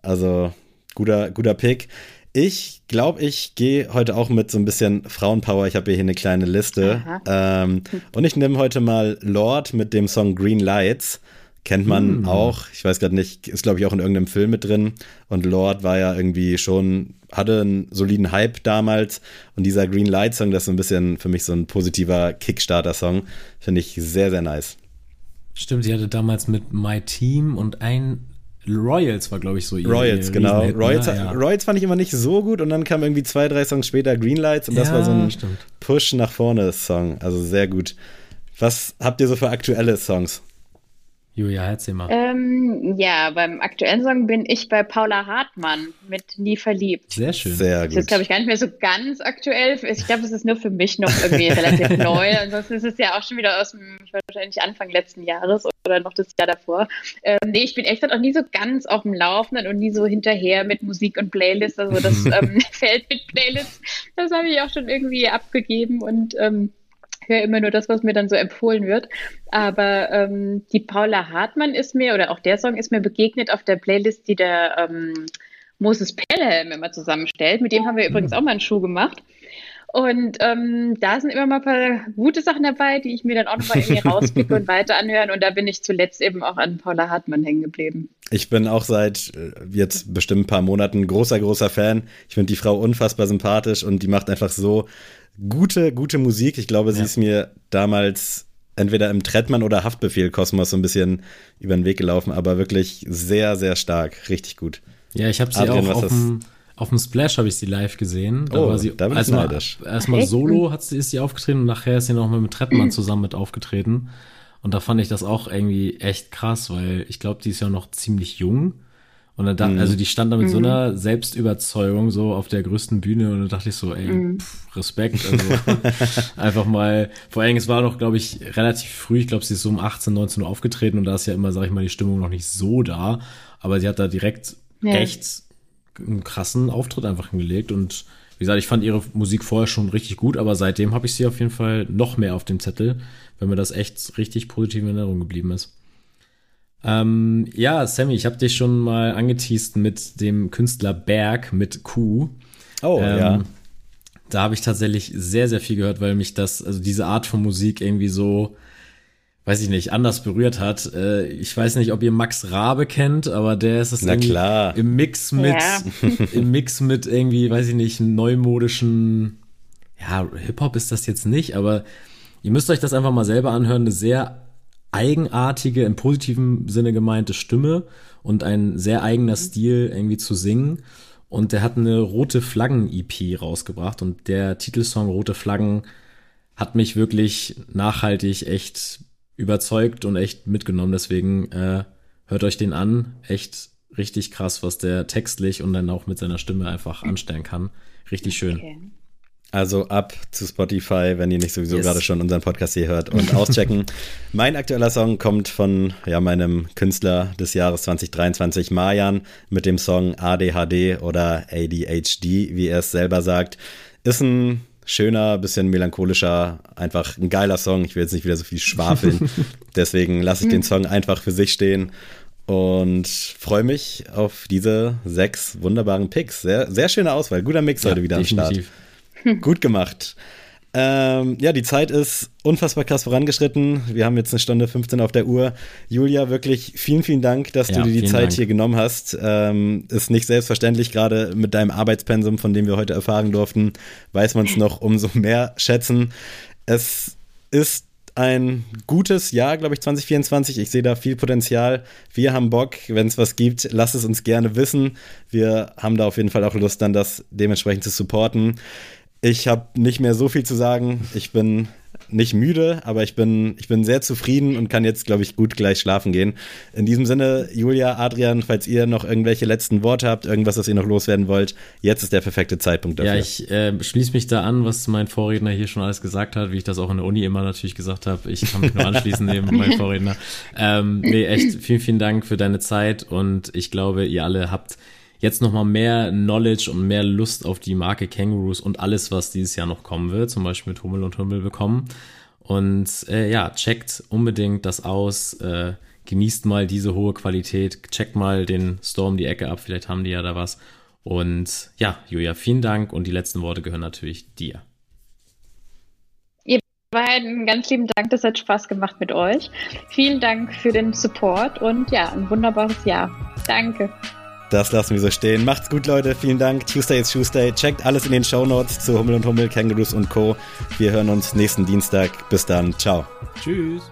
Also, guter, guter Pick. Ich glaube, ich gehe heute auch mit so ein bisschen Frauenpower. Ich habe hier eine kleine Liste. Ähm, und ich nehme heute mal Lord mit dem Song Green Lights. Kennt man mm. auch. Ich weiß gerade nicht, ist glaube ich auch in irgendeinem Film mit drin. Und Lord war ja irgendwie schon, hatte einen soliden Hype damals. Und dieser Green Light Song, das ist so ein bisschen für mich so ein positiver Kickstarter-Song. Finde ich sehr, sehr nice. Stimmt, sie hatte damals mit My Team und ein Royals war, glaube ich, so ihr Royals, genau. Royals, ne? ja. Royals fand ich immer nicht so gut und dann kam irgendwie zwei, drei Songs später Greenlights und das ja, war so ein stimmt. Push nach vorne Song. Also sehr gut. Was habt ihr so für aktuelle Songs? Julia, erzähl mal. Ähm, ja, beim aktuellen Song bin ich bei Paula Hartmann mit Nie verliebt. Sehr schön. Sehr gut. Das ist, glaube ich, gar nicht mehr so ganz aktuell. Ich glaube, es ist nur für mich noch irgendwie relativ neu. Ansonsten ist es ja auch schon wieder aus dem, wahrscheinlich Anfang letzten Jahres oder noch das Jahr davor. Ähm, nee, ich bin echt auch nie so ganz auf dem Laufenden und nie so hinterher mit Musik und Playlists. Also das ähm, Feld mit Playlists, das habe ich auch schon irgendwie abgegeben und ähm, höre immer nur das, was mir dann so empfohlen wird. Aber ähm, die Paula Hartmann ist mir, oder auch der Song ist mir begegnet auf der Playlist, die der ähm, Moses Pelham immer zusammenstellt. Mit dem haben wir übrigens auch mal einen Schuh gemacht. Und ähm, da sind immer mal ein paar gute Sachen dabei, die ich mir dann auch nochmal irgendwie rauspicke und weiter anhören. Und da bin ich zuletzt eben auch an Paula Hartmann hängen geblieben. Ich bin auch seit äh, jetzt bestimmt ein paar Monaten großer, großer Fan. Ich finde die Frau unfassbar sympathisch und die macht einfach so gute, gute Musik. Ich glaube, ja. sie ist mir damals entweder im Trettmann oder Haftbefehl Kosmos so ein bisschen über den Weg gelaufen, aber wirklich sehr, sehr stark, richtig gut. Ja, ich habe sie Adrian, auch auf dem, auf dem Splash habe ich sie live gesehen. Da oh, war sie da bin erstmal erstmal solo hat sie ist sie aufgetreten und nachher ist sie noch mit Trettmann zusammen mit aufgetreten. Und da fand ich das auch irgendwie echt krass, weil ich glaube, die ist ja noch ziemlich jung. Und dann, da, mhm. also die stand da mit mhm. so einer Selbstüberzeugung so auf der größten Bühne und da dachte ich so, ey, mhm. pff, Respekt. Also einfach mal, vor allem, es war noch, glaube ich, relativ früh, ich glaube, sie ist so um 18, 19 Uhr aufgetreten und da ist ja immer, sag ich mal, die Stimmung noch nicht so da. Aber sie hat da direkt ja. echt einen krassen Auftritt einfach hingelegt und wie gesagt, ich fand ihre Musik vorher schon richtig gut, aber seitdem habe ich sie auf jeden Fall noch mehr auf dem Zettel, wenn mir das echt richtig positiv in Erinnerung geblieben ist. Ähm, ja, Sammy, ich habe dich schon mal angeteased mit dem Künstler Berg mit Q. Oh, ähm, ja. Da habe ich tatsächlich sehr, sehr viel gehört, weil mich das, also diese Art von Musik irgendwie so, weiß ich nicht, anders berührt hat. Äh, ich weiß nicht, ob ihr Max Rabe kennt, aber der ist es Na klar. im Mix mit, ja. im Mix mit irgendwie, weiß ich nicht, neumodischen ja, Hip-Hop ist das jetzt nicht, aber ihr müsst euch das einfach mal selber anhören, eine sehr eigenartige, im positiven Sinne gemeinte Stimme und ein sehr eigener Stil irgendwie zu singen. Und der hat eine rote Flaggen-EP rausgebracht und der Titelsong Rote Flaggen hat mich wirklich nachhaltig echt überzeugt und echt mitgenommen. Deswegen äh, hört euch den an. Echt richtig krass, was der textlich und dann auch mit seiner Stimme einfach anstellen kann. Richtig schön. Okay. Also ab zu Spotify, wenn ihr nicht sowieso yes. gerade schon unseren Podcast hier hört und auschecken. mein aktueller Song kommt von ja, meinem Künstler des Jahres 2023, Marjan, mit dem Song ADHD oder ADHD, wie er es selber sagt. Ist ein schöner, bisschen melancholischer, einfach ein geiler Song. Ich will jetzt nicht wieder so viel schwafeln. Deswegen lasse ich den Song einfach für sich stehen und freue mich auf diese sechs wunderbaren Picks. Sehr, sehr schöne Auswahl. Guter Mix ja, heute wieder definitiv. am Start. Gut gemacht. Ähm, ja, die Zeit ist unfassbar krass vorangeschritten. Wir haben jetzt eine Stunde 15 auf der Uhr. Julia, wirklich vielen, vielen Dank, dass ja, du dir die Zeit Dank. hier genommen hast. Ähm, ist nicht selbstverständlich, gerade mit deinem Arbeitspensum, von dem wir heute erfahren durften, weiß man es noch umso mehr schätzen. Es ist ein gutes Jahr, glaube ich, 2024. Ich sehe da viel Potenzial. Wir haben Bock, wenn es was gibt, lasst es uns gerne wissen. Wir haben da auf jeden Fall auch Lust, dann das dementsprechend zu supporten. Ich habe nicht mehr so viel zu sagen. Ich bin nicht müde, aber ich bin, ich bin sehr zufrieden und kann jetzt, glaube ich, gut gleich schlafen gehen. In diesem Sinne, Julia, Adrian, falls ihr noch irgendwelche letzten Worte habt, irgendwas, was ihr noch loswerden wollt, jetzt ist der perfekte Zeitpunkt dafür. Ja, ich äh, schließe mich da an, was mein Vorredner hier schon alles gesagt hat, wie ich das auch in der Uni immer natürlich gesagt habe. Ich kann mich nur anschließen neben meinem Vorredner. Ähm, nee, echt, vielen, vielen Dank für deine Zeit und ich glaube, ihr alle habt jetzt nochmal mehr Knowledge und mehr Lust auf die Marke Kangaroos und alles, was dieses Jahr noch kommen wird, zum Beispiel mit Hummel und Hummel bekommen. Und äh, ja, checkt unbedingt das aus, äh, genießt mal diese hohe Qualität, checkt mal den Store um die Ecke ab, vielleicht haben die ja da was. Und ja, Julia, vielen Dank und die letzten Worte gehören natürlich dir. Ihr beiden, ganz lieben Dank, das hat Spaß gemacht mit euch. Vielen Dank für den Support und ja, ein wunderbares Jahr. Danke. Das lassen wir so stehen. Macht's gut, Leute. Vielen Dank. Tuesday is Tuesday. Checkt alles in den Show Notes zu Hummel und Hummel, Kangaroos und Co. Wir hören uns nächsten Dienstag. Bis dann. Ciao. Tschüss.